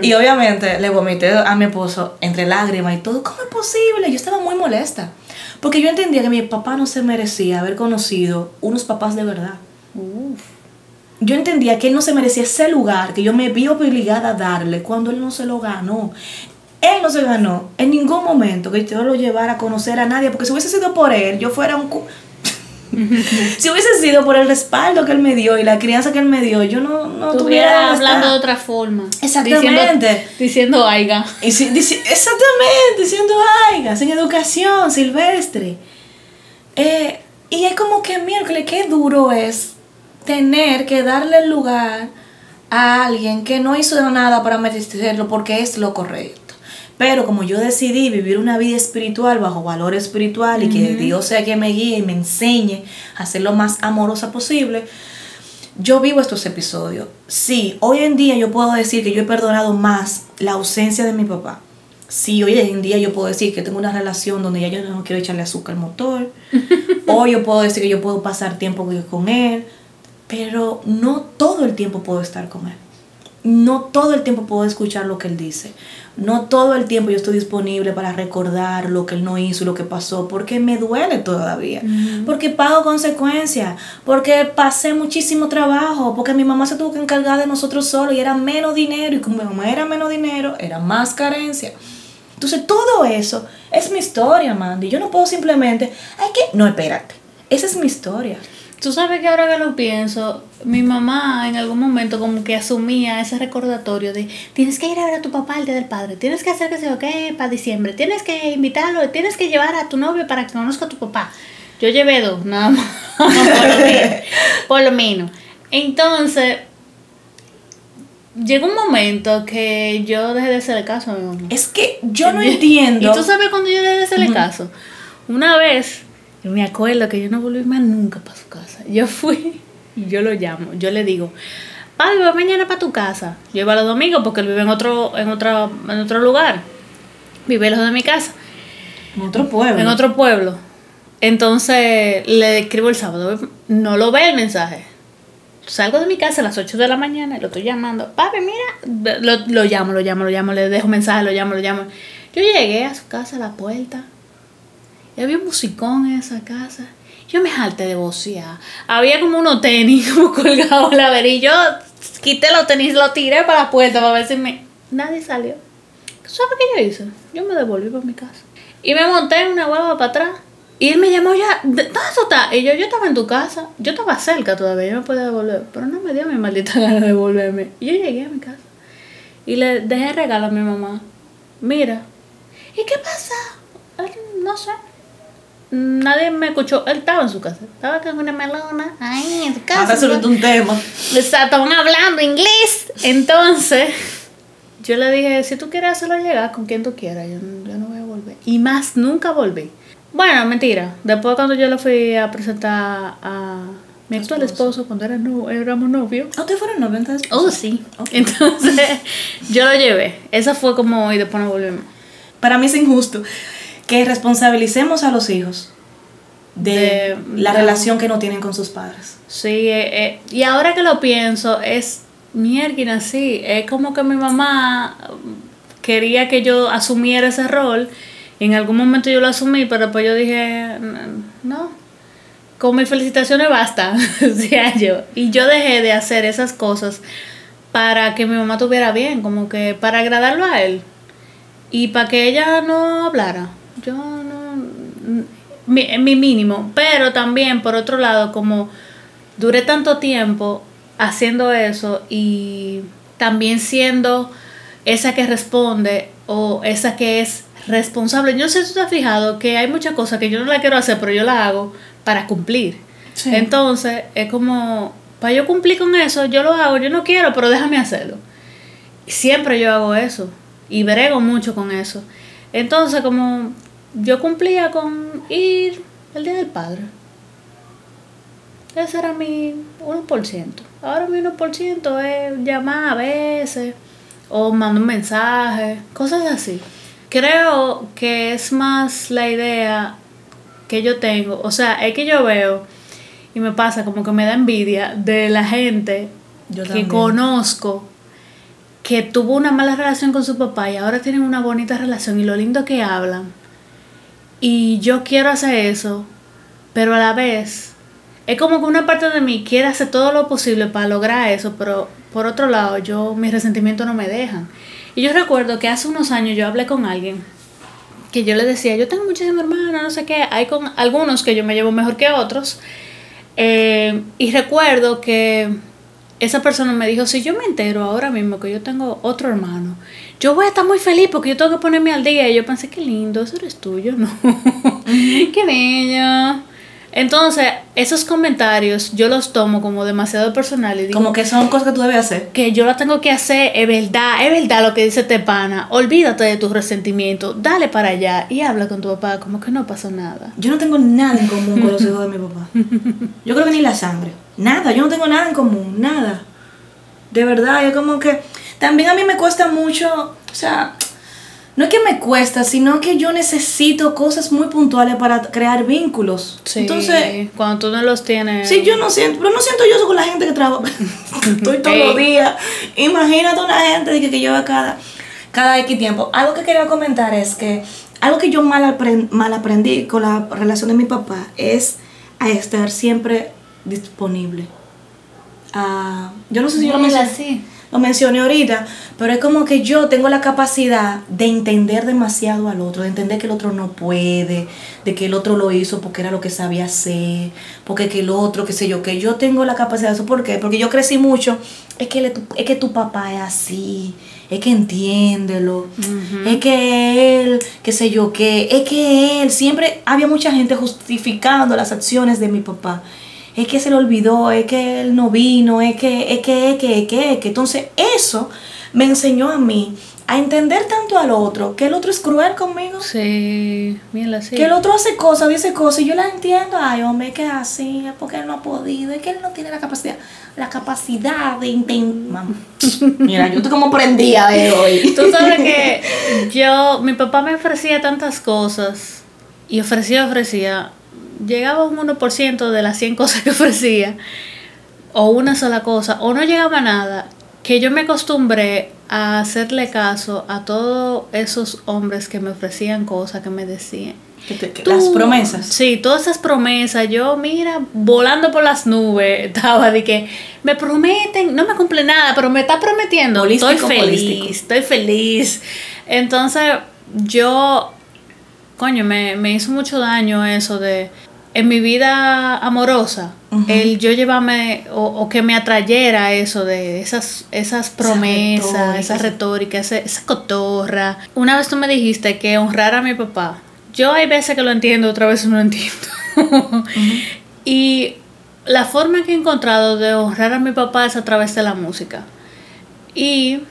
Y obviamente le vomité a mi esposo entre lágrimas y todo. ¿Cómo es posible? Yo estaba muy molesta. Porque yo entendía que mi papá no se merecía haber conocido unos papás de verdad. Uf. Yo entendía que él no se merecía ese lugar que yo me vi obligada a darle cuando él no se lo ganó. Él no se ganó en ningún momento que yo lo llevara a conocer a nadie, porque si hubiese sido por él, yo fuera un... cu- (laughs) si hubiese sido por el respaldo que él me dio y la crianza que él me dio, yo no, no tuviera Estuviera hablando de otra forma. Exactamente. Diciendo, aiga. Si- dici- exactamente, diciendo aiga, sin educación, silvestre. Eh, y es como que miércoles, qué duro es tener que darle el lugar a alguien que no hizo nada para merecerlo porque es lo correcto. Pero como yo decidí vivir una vida espiritual bajo valor espiritual y que Dios sea quien me guíe y me enseñe a ser lo más amorosa posible, yo vivo estos episodios. Sí, hoy en día yo puedo decir que yo he perdonado más la ausencia de mi papá. Sí, hoy en día yo puedo decir que tengo una relación donde ya yo no quiero echarle azúcar al motor. (laughs) o yo puedo decir que yo puedo pasar tiempo con él. Pero no todo el tiempo puedo estar con él. No todo el tiempo puedo escuchar lo que él dice. No todo el tiempo yo estoy disponible para recordar lo que él no hizo y lo que pasó, porque me duele todavía. Porque pago consecuencias, porque pasé muchísimo trabajo, porque mi mamá se tuvo que encargar de nosotros solos y era menos dinero, y como mi mamá era menos dinero, era más carencia. Entonces todo eso es mi historia, Mandy. Yo no puedo simplemente, ay que, no, espérate, esa es mi historia. Tú sabes que ahora que lo pienso, mi mamá en algún momento como que asumía ese recordatorio de tienes que ir a ver a tu papá el día del padre, tienes que hacer que se qué para diciembre, tienes que invitarlo, tienes que llevar a tu novio para que conozca a tu papá. Yo llevé dos, nada más, (laughs) por lo menos. Por lo menos. Entonces, llegó un momento que yo dejé de hacerle caso a mi mamá. Es que yo no (laughs) entiendo. ¿Y tú sabes cuando yo dejé de hacerle caso? Una vez, me acuerdo que yo no volví más nunca para su casa. Yo fui y yo lo llamo, yo le digo, papi, voy mañana para tu casa. Yo iba los domingos porque él vive en otro, en otro, en otro lugar. Vive lejos de mi casa, En otro pueblo. en otro pueblo. Entonces le escribo el sábado, no lo ve el mensaje. Salgo de mi casa a las 8 de la mañana y lo estoy llamando. Papi, mira, lo, lo llamo, lo llamo, lo llamo, le dejo mensaje, lo llamo, lo llamo. Yo llegué a su casa, a la puerta, y había un musicón en esa casa. Yo me jalté de vocear. Había como unos tenis (laughs) como colgados la vereda. Y yo quité los tenis, los tiré para la puerta para ver si me... Nadie salió. ¿Sabes qué yo hice? Yo me devolví para mi casa. Y me monté en una hueva para atrás Y él me llamó ya, ¿dónde tú estás? Y yo, yo estaba en tu casa, yo estaba cerca todavía, yo me podía devolver, pero no me dio mi maldita (laughs) gana de devolverme. Y yo llegué a mi casa y le dejé regalo a mi mamá. Mira, ¿y qué pasa? no sé. Nadie me escuchó, él estaba en su casa, estaba con una melona ahí en su casa. Ahora un tema. Estaban hablando inglés. Entonces, yo le dije, si tú quieres hacerlo llegar con quien tú quieras, yo, yo no voy a volver. Y más, nunca volví. Bueno, mentira. Después cuando yo lo fui a presentar a mi actual esposo, cuando era no, éramos novios. ¿Ah, ustedes fueron novios entonces? Oh, sí. Entonces, yo lo llevé. Esa fue como, y después no volvimos. Para mí es injusto que responsabilicemos a los hijos de, la relación que no tienen con sus padres. Sí, eh, eh, y ahora que lo pienso, es mierda, sí. Es como que mi mamá quería que yo asumiera ese rol en algún momento yo lo asumí, pero después yo dije, no, con mis felicitaciones basta, (laughs) decía yo. Y yo dejé de hacer esas cosas para que mi mamá tuviera bien, como que para agradarlo a él. Y para que ella no hablara. Yo no... Mi, mi mínimo. Pero también, por otro lado, como duré tanto tiempo haciendo eso y también siendo esa que responde o esa que es responsable. Yo no sé si tú has fijado que hay muchas cosas que yo no la quiero hacer, pero yo la hago para cumplir. Entonces, es como, para yo cumplir con eso, yo lo hago, yo no quiero, pero déjame hacerlo. Siempre yo hago eso y brego mucho con eso. Entonces, como yo cumplía con ir el Día del Padre. Ese era mi 1%. Ahora mi 1% es llamar a veces o mandar un mensaje, cosas así. Creo que es más la idea que yo tengo, o sea, es que yo veo y me pasa como que me da envidia de la gente que conozco que tuvo una mala relación con su papá y ahora tienen una bonita relación y lo lindo que hablan. Y yo quiero hacer eso, pero a la vez es como que una parte de mí quiere hacer todo lo posible para lograr eso, pero por otro lado, yo mis resentimientos no me dejan. Y yo recuerdo que hace unos años yo hablé con alguien que yo le decía, yo tengo muchísimos hermanos, no sé qué, hay con algunos que yo me llevo mejor que otros. Eh, y recuerdo que esa persona me dijo, si yo me entero ahora mismo que yo tengo otro hermano, yo voy a estar muy feliz porque yo tengo que ponerme al día. Y yo pensé, qué lindo, eso eres tuyo, ¿no? (laughs) qué bello. Entonces, esos comentarios yo los tomo como demasiado personal y digo... Como que son cosas que tú debes hacer. Que yo las tengo que hacer, es verdad, es verdad lo que dice Tepana. Olvídate de tus resentimientos, dale para allá y habla con tu papá como que no pasó nada. Yo no tengo nada en común con los hijos de mi papá. Yo creo que ni la sangre. Nada, yo no tengo nada en común, nada. De verdad, yo como que... También a mí me cuesta mucho, o sea, no es que me cuesta, sino que yo necesito cosas muy puntuales para crear vínculos. Sí, Entonces, cuando tú no los tienes. Sí, yo no siento, pero no siento yo eso con la gente que trabaja. (laughs) Estoy todos los días. Imagínate una gente que, que lleva cada, cada X tiempo. Algo que quería comentar es que algo que yo mal, mal aprendí con la relación de mi papá es a estar siempre disponible. Ah, yo no sé si yo lo mencioné lo mencioné ahorita, pero es como que yo tengo la capacidad de entender demasiado al otro, de entender que el otro no puede, de que el otro lo hizo porque era lo que sabía hacer, porque que el otro, qué sé yo, que yo tengo la capacidad de eso. ¿Por qué? Porque yo crecí mucho, es que, es que tu papá es así, es que entiéndelo, es que él, qué sé yo, que es que él, siempre había mucha gente justificando las acciones de mi papá es que se le olvidó, es que él no vino, es que, es que, es que, es que, es que. Entonces eso me enseñó a mí a entender tanto al otro, que el otro es cruel conmigo. Sí, mira, sí. Que el otro hace cosas, dice cosas, y yo la entiendo. Ay, hombre, que es así, es porque él no ha podido, es que él no tiene la capacidad, la capacidad de entender. (laughs) Mira, yo estoy como prendida de hoy. (laughs) Tú sabes que yo, mi papá me ofrecía tantas cosas, y ofrecía, ofrecía, llegaba un 1% de las 100 cosas que (laughs) ofrecía, o una sola cosa, o no llegaba nada, que yo me acostumbré a hacerle caso a todos esos hombres que me ofrecían cosas, que me decían. las promesas. Sí, todas esas promesas. Yo, mira, volando por las nubes, (laughs) estaba de que me prometen, no me cumple nada, pero me está prometiendo. estoy feliz, estoy feliz. Entonces, yo coño, me, me hizo mucho daño eso de en mi vida amorosa, el yo llevarme o, que me atrayera eso de esas, esas promesas, esa retórica, esa, esa, cotorra. Una vez tú me dijiste que honrar a mi papá. Yo hay veces que lo entiendo, otra vez no lo entiendo. y la forma que he encontrado de honrar a mi papá es a través de la música. Y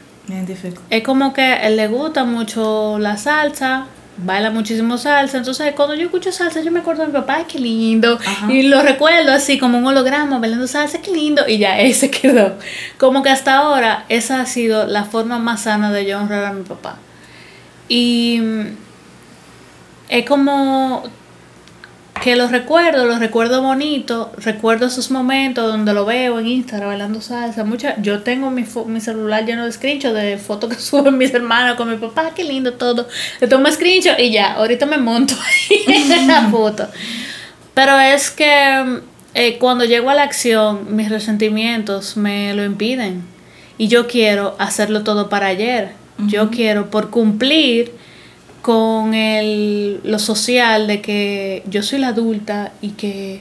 es como que él le gusta mucho la salsa, baila muchísimo salsa. Entonces, cuando yo escucho salsa, yo me acuerdo de mi papá, qué lindo. Y lo recuerdo así como un holograma, bailando salsa, qué lindo. Y ya, (laughs) ese quedó. Como que hasta ahora, esa ha sido la forma más sana de yo honrar a mi papá. Y mm, es como que los recuerdo, los recuerdo bonito, recuerdo esos momentos donde lo veo en Instagram bailando salsa. Mucha, yo tengo mi, mi celular lleno de screenshots de fotos que (laughs) suben mis hermanos con mi papá, qué lindo todo. Le tomo screenshot y ya, ahorita me monto (laughs) ahí en la foto. Pero es que eh, cuando llego a la acción, mis resentimientos me lo impiden. Y yo quiero hacerlo todo para ayer. Yo quiero, por cumplir, con el, lo social de que yo soy la adulta y que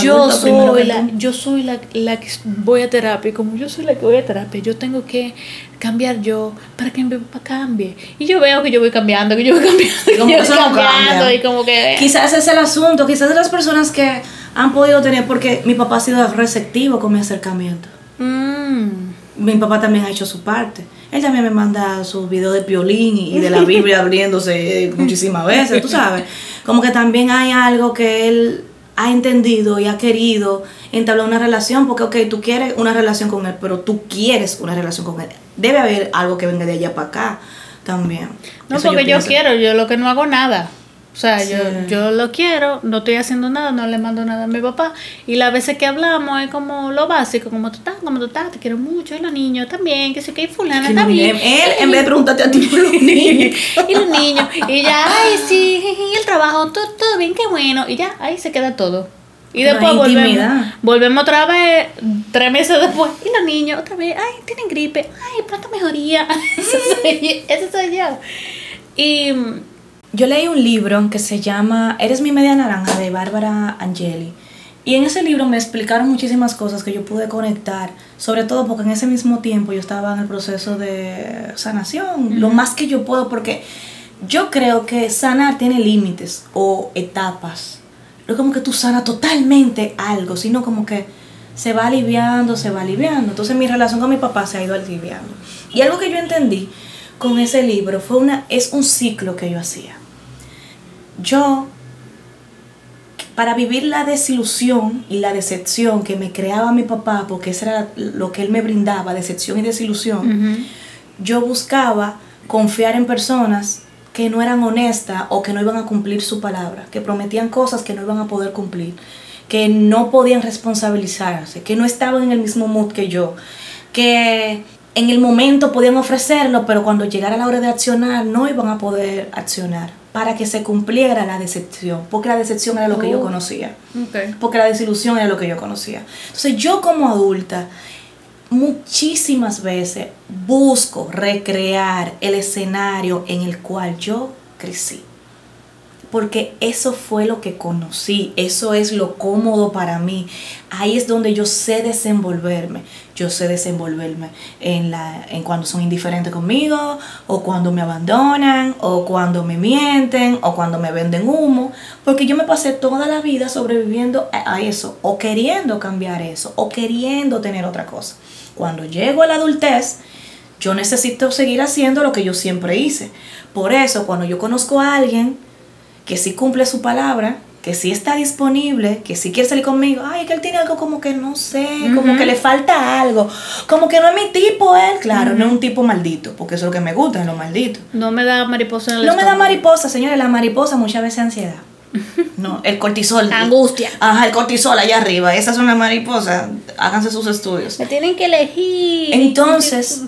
yo, soy la, yo soy la, la que voy a terapia. Y como yo soy la que voy a terapia yo tengo que cambiar yo para que mi papá cambie. Y yo veo que yo voy cambiando que yo voy (laughs) cambiando, y como que cambiando y como que quizás es el asunto quizás las personas que han podido tener porque mi papá ha sido receptivo con mi acercamiento. Mm. mi papá también ha hecho su parte él también me manda sus videos de violín y de la (laughs) Biblia abriéndose muchísimas veces, tú sabes. Como que también hay algo que él ha entendido y ha querido entablar una relación, porque, ok, tú quieres una relación con él, pero tú quieres una relación con él. Debe haber algo que venga de allá para acá también. No, porque yo quiero, yo lo que no hago nada. O sea, yo, yo lo quiero, no estoy haciendo nada, no le mando nada a mi papá. Y las veces que hablamos es como lo básico, como tú estás, como tú estás, te quiero mucho. Y los niños también, que sé que hay fulana también. Él, en vez de preguntarte a ti por los niños. (laughs) y los niños. Y ya, ay, sí, y el trabajo, todo, todo bien, qué bueno. Y ya, ahí se queda todo. Y después volvemos, volvemos otra vez, tres meses después, y los niños otra vez, ay, tienen gripe, ay, pronto mejoría. (laughs) eso, soy, eso soy yo. Y yo leí un libro que se llama Eres mi media naranja de Bárbara Angeli. Y en ese libro me explicaron muchísimas cosas que yo pude conectar, sobre todo porque en ese mismo tiempo yo estaba en el proceso de sanación, lo más que yo puedo, porque yo creo que sanar tiene límites o etapas. No es como que tú sanas totalmente algo, sino como que se va aliviando, se va aliviando. Entonces mi relación con mi papá se ha ido aliviando. Y algo que yo entendí con ese libro fue una, es un ciclo que yo hacía yo, para vivir la desilusión y la decepción que me creaba mi papá, porque eso era lo que él me brindaba, decepción y desilusión, yo buscaba confiar en personas que no eran honestas o que no iban a cumplir su palabra, que prometían cosas que no iban a poder cumplir, que no podían responsabilizarse, que no estaban en el mismo mood que yo, que en el momento podían ofrecerlo, pero cuando llegara la hora de accionar no iban a poder accionar para que se cumpliera la decepción, porque la decepción era lo que yo oh, conocía, porque la desilusión era lo que yo conocía. Entonces yo como adulta muchísimas veces busco recrear el escenario en el cual yo crecí porque eso fue lo que conocí, eso es lo cómodo para mí. Ahí es donde yo sé desenvolverme. Yo sé desenvolverme en, la, en cuando son indiferentes conmigo, o cuando me abandonan, o cuando me mienten, o cuando me venden humo, porque yo me pasé toda la vida sobreviviendo a, a eso, o queriendo cambiar eso, o queriendo tener otra cosa. Cuando llego a la adultez, yo necesito seguir haciendo lo que yo siempre hice. Por eso, cuando yo conozco a alguien, que si cumple su palabra, que si está disponible, que si quiere salir conmigo, ay, que él tiene algo como que no sé, como que le falta algo, como que no es mi tipo él, claro, no es un tipo maldito, porque eso es lo que me gusta, es lo maldito. No me da mariposa en el No me da mariposa, señores, la mariposa muchas veces es ansiedad. No, el cortisol. Angustia. Ajá, el cortisol allá arriba. Esas son las mariposas. Háganse sus estudios. Me tienen que elegir. Entonces,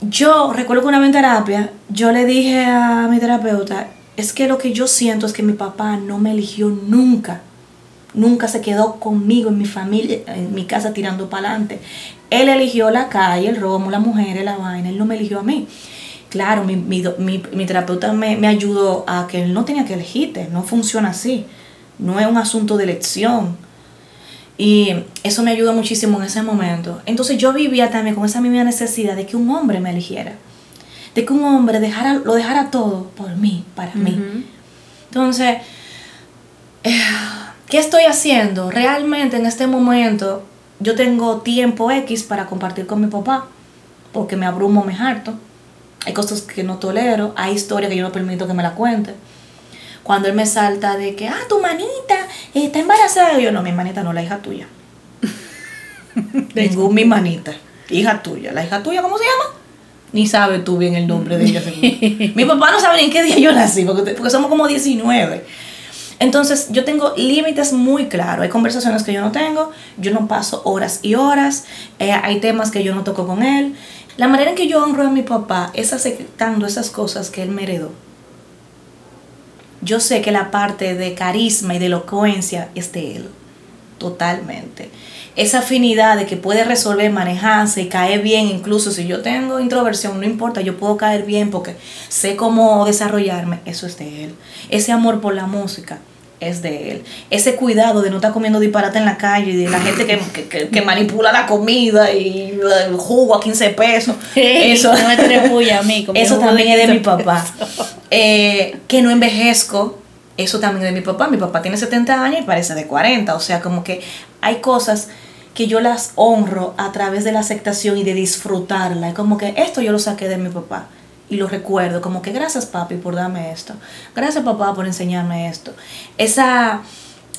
yo recuerdo que una vez en terapia, yo le dije a mi terapeuta, es que lo que yo siento es que mi papá no me eligió nunca. Nunca se quedó conmigo en mi familia, en mi casa tirando para adelante. Él eligió la calle, el romo, la mujer, la vaina. Él no me eligió a mí. Claro, mi, mi, mi, mi terapeuta me, me ayudó a que él no tenía que elegirte, no funciona así. No es un asunto de elección. Y eso me ayudó muchísimo en ese momento. Entonces yo vivía también con esa misma necesidad de que un hombre me eligiera. De que un hombre dejara, lo dejara todo por mí, para mí. Entonces, eh, ¿qué estoy haciendo? Realmente en este momento yo tengo tiempo X para compartir con mi papá, porque me abrumo, me harto. Hay cosas que no tolero, hay historias que yo no permito que me la cuente. Cuando él me salta de que, ah, tu manita está embarazada, yo no, mi manita no, la hija tuya. (laughs) Ningún mi manita, hija tuya. ¿La hija tuya cómo se llama? Ni sabe tú bien el nombre de ella. (laughs) mi papá no sabe ni en qué día yo nací, porque, porque somos como 19. Entonces yo tengo límites muy claros. Hay conversaciones que yo no tengo, yo no paso horas y horas, eh, hay temas que yo no toco con él. La manera en que yo honro a mi papá es aceptando esas cosas que él me heredó. Yo sé que la parte de carisma y de elocuencia es de él, totalmente. Esa afinidad de que puede resolver, manejarse y caer bien, incluso si yo tengo introversión, no importa, yo puedo caer bien porque sé cómo desarrollarme, eso es de él. Ese amor por la música, es de él. Ese cuidado de no estar comiendo disparate en la calle y de la gente que, que, manipula la comida y el jugo a 15 pesos. (laughs) eso no me a mí. Eso también es de mi papá. Eh, que no envejezco. Eso también es de mi papá. Mi papá tiene 70 años y parece de 40. O sea, como que hay cosas que yo las honro a través de la aceptación y de disfrutarla. Es como que esto yo lo saqué de mi papá y lo recuerdo, como que gracias papi por darme esto, gracias papá por enseñarme esto. Esa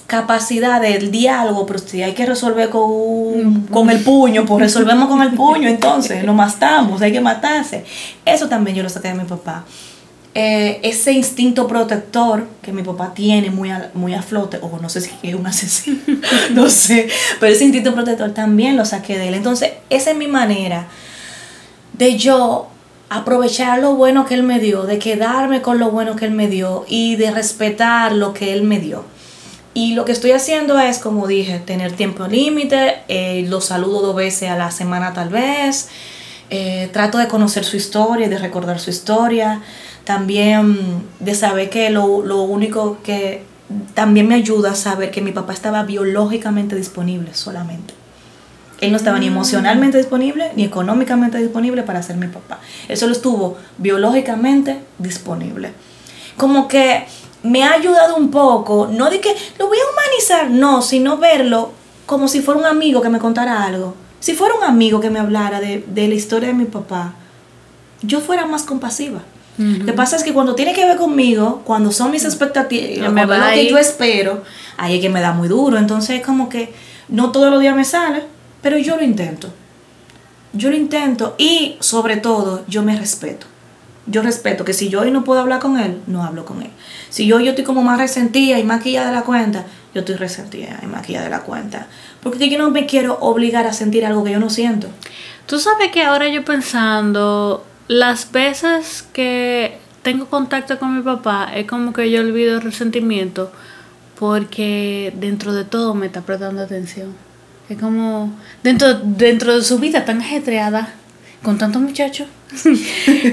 capacidad del diálogo, pero si hay que resolver con, con el puño, pues resolvemos con el puño, entonces nos matamos, hay que matarse. Eso también yo lo saqué de mi papá. Eh, ese instinto protector que mi papá tiene muy a, muy a flote, o no sé si es un asesino, (laughs) no sé, pero ese instinto protector también lo saqué de él. Entonces, esa es mi manera de yo aprovechar lo bueno que Él me dio, de quedarme con lo bueno que Él me dio y de respetar lo que Él me dio. Y lo que estoy haciendo es, como dije, tener tiempo límite, eh, lo saludo dos veces a la semana tal vez, eh, trato de conocer su historia, de recordar su historia, también de saber que lo, lo único que también me ayuda a saber que mi papá estaba biológicamente disponible solamente. Él no estaba ni mm. emocionalmente disponible ni económicamente disponible para ser mi papá. Él solo estuvo biológicamente disponible. Como que me ha ayudado un poco, no de que lo voy a humanizar, no, sino verlo como si fuera un amigo que me contara algo. Si fuera un amigo que me hablara de, la historia de mi papá, yo fuera más compasiva. Lo que pasa es que cuando tiene que ver conmigo, cuando son mis expectativas, cuando es lo que yo espero, ahí es que me da muy duro. Entonces es como que no todos los días me sale pero yo lo intento. Yo lo intento y sobre todo yo me respeto. Yo respeto que si yo hoy no puedo hablar con él, no hablo con él. Si yo, yo estoy como más resentida y más de la cuenta, yo estoy resentida y más de la cuenta. Porque yo no me quiero obligar a sentir algo que yo no siento. Tú sabes que ahora yo pensando, las veces que tengo contacto con mi papá, es como que yo olvido el resentimiento porque dentro de todo me está prestando atención. Es como dentro, dentro de su vida tan ajetreada, con tantos muchachos, (laughs)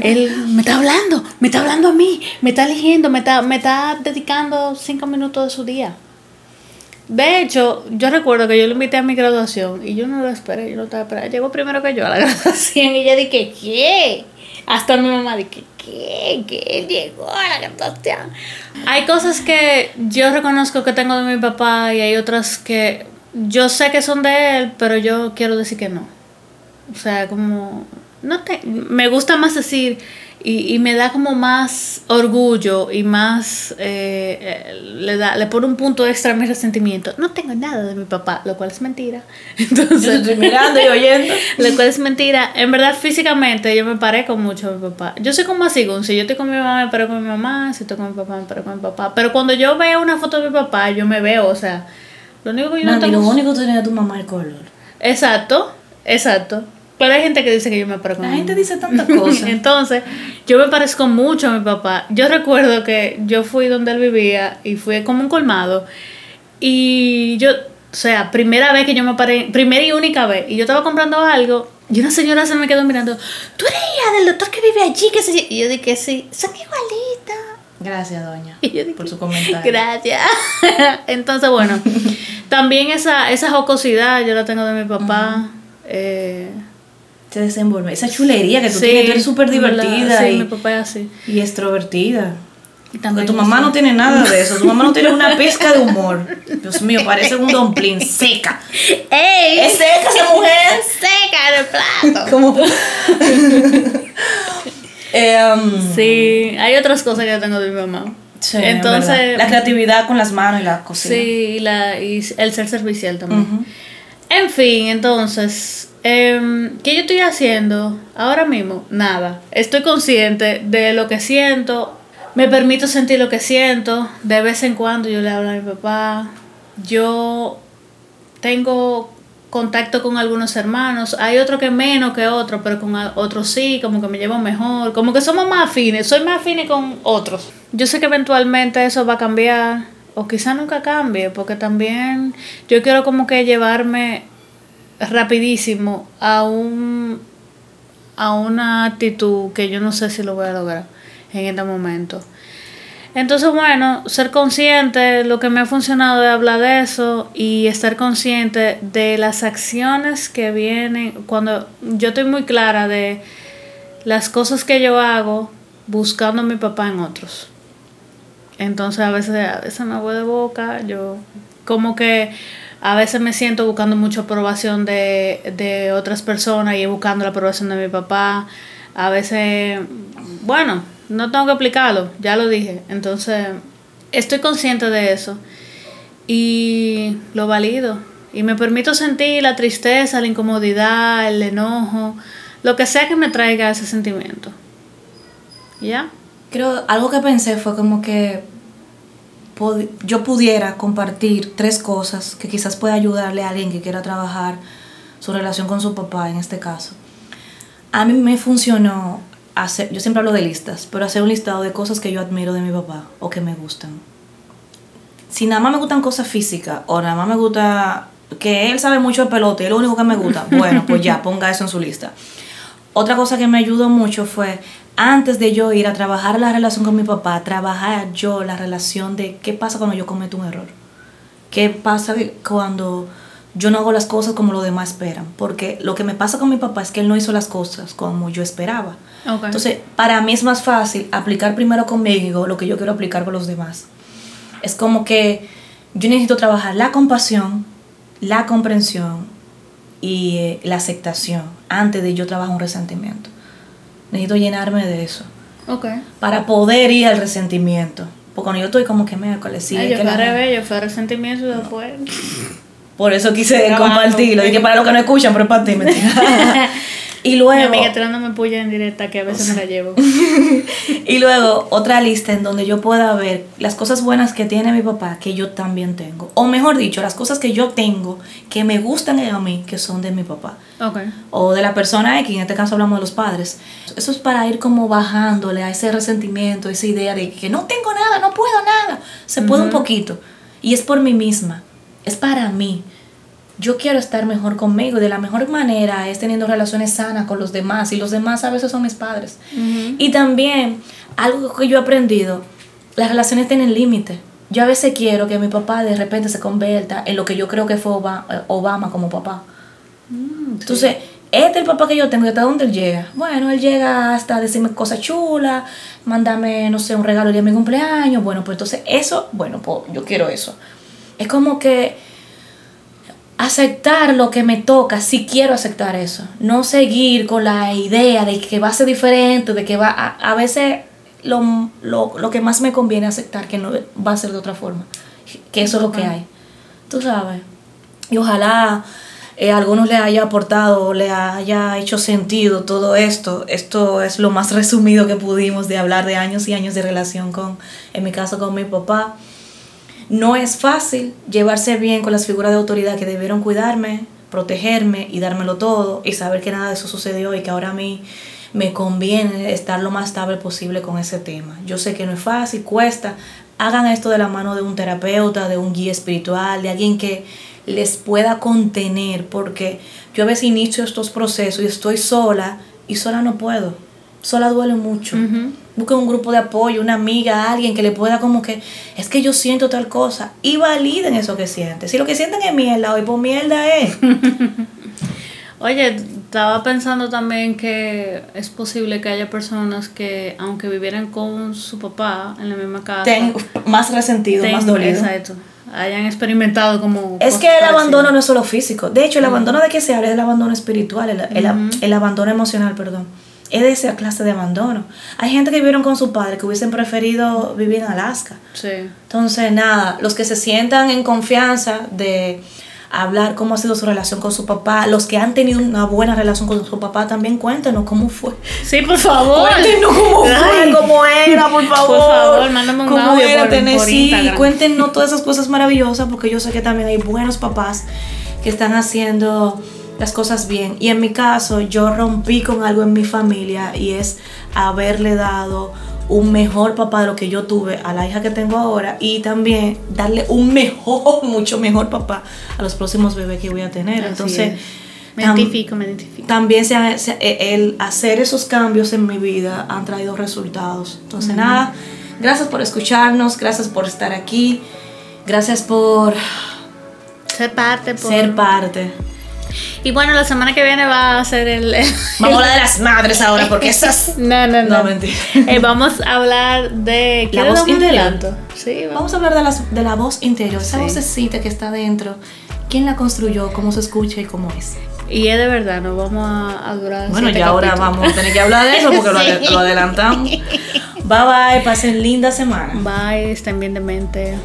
él me está hablando, me está hablando a mí, me está eligiendo, me está, me está dedicando cinco minutos de su día. De hecho, yo recuerdo que yo lo invité a mi graduación y yo no lo esperé, yo no estaba esperando. Llegó primero que yo a la (laughs) graduación y yo dije, ¿qué? Hasta mi mamá dije, ¿qué? ¿Qué? Él llegó a la graduación. Hay cosas que yo reconozco que tengo de mi papá y hay otras que yo sé que son de él, pero yo quiero decir que no. O sea, como, no te, me gusta más decir, y, y me da como más orgullo y más, eh, eh, le, da, le pone un punto extra a mi resentimiento. No tengo nada de mi papá, lo cual es mentira. (laughs) Entonces, yo estoy mirando y oyendo. (laughs) lo cual es mentira. En verdad, físicamente, yo me parezco mucho a mi papá. Yo soy como así, si yo estoy con mi mamá, me parezco con mi mamá, si estoy con mi papá, me parezco con mi papá. Pero cuando yo veo una foto de mi papá, yo me veo, o sea lo único que yo no, tengo... lo único que tiene tu mamá el color. Exacto, exacto. Pero hay gente que dice que yo me parezco. La gente dice tantas cosas. (laughs) Entonces, yo me parezco mucho a mi papá. Yo recuerdo que yo fui donde él vivía y fui como un colmado. Y yo, sea, primera vez que yo me paré, primera y única vez, y yo estaba comprando algo, y una señora se me quedó mirando, tú eres hija del doctor que vive allí, que se... Y yo dije, sí, son igualitas. Gracias, doña, (laughs) Y yo dije, por su comentario. Gracias. (laughs) Entonces, bueno, también esa, esa jocosidad yo la tengo de mi papá. eh, Se desenvuelve. Esa chulería que tú sí, tienes, tú eres súper divertida Sí, y, mi papá es así. y extrovertida. Y Porque también tu mamá no tiene nada de eso. Tu mamá no tiene una pizca de humor. (laughs) Dios mío, parece un domplín seca. ¡Ey! Es seca esa mujer. (laughs) seca en el plato! (laughs) Como. Em, Sí, hay otras cosas que yo tengo de mi mamá. sí, en Entonces. La creatividad con las manos y la cocina. Sí, y, la, y el ser servicial también. En fin, entonces, em, ¿qué yo estoy haciendo ahora mismo? Nada. Estoy consciente de lo que siento, me permito sentir lo que siento. De vez en cuando yo le hablo a mi papá. Yo tengo contacto con algunos hermanos. Hay otro que menos que otro, pero con otros sí, como que me llevo mejor. Como que somos más afines. Soy más afines con otros. Yo sé que eventualmente eso va a cambiar. O quizá nunca cambie, porque también yo quiero como que llevarme rapidísimo a un a una actitud que yo no sé si lo voy a lograr en este momento. Entonces, bueno, ser consciente, lo que me ha funcionado es hablar de eso y estar consciente de las acciones que vienen, cuando yo estoy muy clara de las cosas que yo hago buscando a mi papá en otros. Entonces a veces, a veces me voy de boca, yo como que a veces me siento buscando mucha aprobación de, de otras personas y buscando la aprobación de mi papá. A veces, bueno, no tengo que explicarlo, ya lo dije. Entonces, estoy consciente de eso y lo valido. Y me permito sentir la tristeza, la incomodidad, el enojo, lo que sea que me traiga ese sentimiento. ¿Ya? Creo, algo que pensé fue como que yo pudiera compartir tres cosas que quizás pueda ayudarle a alguien que quiera trabajar su relación con su papá en este caso. A mí me funcionó hacer, yo siempre hablo de listas, pero hacer un listado de cosas que yo admiro de mi papá o que me gustan. Si nada más me gustan cosas físicas o nada más me gusta que él sabe mucho de pelota y es lo único que me gusta, (laughs) bueno, pues ya, ponga eso en su lista. Otra cosa que me ayudó mucho fue, antes de yo ir a trabajar la relación con mi papá, trabajar yo la relación de qué pasa cuando yo cometo un error. ¿Qué pasa cuando yo no hago las cosas como los demás esperan? Porque lo que me pasa con mi papá es que él no hizo las cosas como yo esperaba. Ok. Entonces, para mí es más fácil aplicar primero conmigo lo que yo quiero aplicar con los demás. Es como que yo necesito trabajar la compasión, la comprensión y eh, la aceptación antes de yo trabajar un resentimiento. Necesito llenarme de eso Ok. para poder ir al resentimiento. Porque cuando yo estoy como que miércoles, sí, Ay, yo que fue revés, yo fue resentimiento y después. por eso quise compartirlo. Dije para los que no escuchan, pero es para ti, mentira. (laughs) y Mi luego, amiga tirándome puya en directa que a veces me la llevo. (laughs) y luego otra lista en donde yo pueda ver las cosas buenas que tiene mi papá que yo también tengo. O mejor dicho, las cosas que yo tengo que me gustan a mí que son de mi papá. Ok. o de la persona X, en este caso hablamos de los padres. Eso es para ir como bajándole a ese resentimiento, esa idea de que no tengo nada, no puedo nada. Se puede un poquito. Y es por mí misma, es para mí. Yo quiero estar mejor conmigo de la mejor manera es teniendo relaciones sanas con los demás y los demás a veces son mis padres. Y también algo que yo he aprendido, las relaciones tienen límite. Yo a veces quiero que mi papá de repente se convierta en lo que yo creo que fue eh, Obama como papá. Entonces, este es el papá que yo tengo, ¿y hasta dónde él llega? Bueno, él llega hasta decirme cosas chulas, mándame, no sé, un regalo el día de mi cumpleaños. Bueno, pues entonces eso, bueno, pues yo quiero eso. Es como que aceptar lo que me toca, si quiero aceptar eso. No seguir con la idea de que va a ser diferente, de que va a, a veces lo, lo, lo que más me conviene aceptar que no va a ser de otra forma. Que eso es lo que hay. Tú sabes. Y ojalá eh, a algunos le haya aportado, le haya hecho sentido todo esto. Esto es lo más resumido que pudimos de hablar de años y años de relación con, en mi caso, con mi papá. No es fácil llevarse bien con las figuras de autoridad que debieron cuidarme, protegerme y dármelo todo y saber que nada de eso sucedió y que ahora a mí me conviene estar lo más estable posible con ese tema. Yo sé que no es fácil, cuesta. Hagan esto de la mano de un terapeuta, de un guía espiritual, de alguien que, les pueda contener, porque yo a veces inicio estos procesos y estoy sola y sola no puedo. Sola duele mucho. Busquen un grupo de apoyo, una amiga, alguien que le pueda como que, es que yo siento tal cosa. Y validen eso que sienten. Si lo que sienten es mierda, hoy pues mierda es. (laughs) Oye, estaba pensando también que es posible que haya personas que, aunque vivieran con su papá en la misma casa, Ten más resentido, más dolido. Exacto. Hayan experimentado como. Es que el abandono no es solo físico. De hecho, el abandono de que se habla es el abandono espiritual, el, el, el abandono emocional, perdón. Es de esa clase de abandono. Hay gente que vivieron con su padre que hubiesen preferido vivir en Alaska. Sí. Entonces, nada, los que se sientan en confianza de hablar cómo ha sido su relación con su papá. Los que han tenido una buena relación con su papá también cuéntenos cómo fue. Sí, por favor. Cuéntenos cómo fue, cómo era, por favor. Por favor, mándame un cómo audio era por, tener, por sí, cuéntenos todas esas cosas maravillosas porque yo sé que también hay buenos papás que están haciendo las cosas bien. Y en mi caso, yo rompí con algo en mi familia y es haberle dado un mejor papá de lo que yo tuve a la hija que tengo ahora y también darle un mejor, (laughs) mucho mejor papá a los próximos bebés que voy a tener. Así Entonces, es. Me tam- identifico, me identifico. también se eh, el hacer esos cambios en mi vida han traído resultados. Entonces, nada, gracias por escucharnos, gracias por estar aquí, gracias por Ser parte, por... ser parte. Y bueno, la semana que viene va a ser el... Vamos a hablar de las madres ahora, porque esas... (laughs) No, no, no. No, mentira. Eh, vamos a hablar de... La ¿Quieres voz interior. Sí, vamos. Vamos a hablar de, las, de la voz interior, esa Sí. vocecita que está dentro. ¿Quién la construyó? ¿Cómo se escucha y cómo es? Y es de verdad, no vamos a, a durar Bueno, ya ahora capítulos. vamos a tener que hablar de eso porque lo, (laughs) Sí. lo adelantamos. Bye bye, pasen linda semana. Bye, estén bien de mente.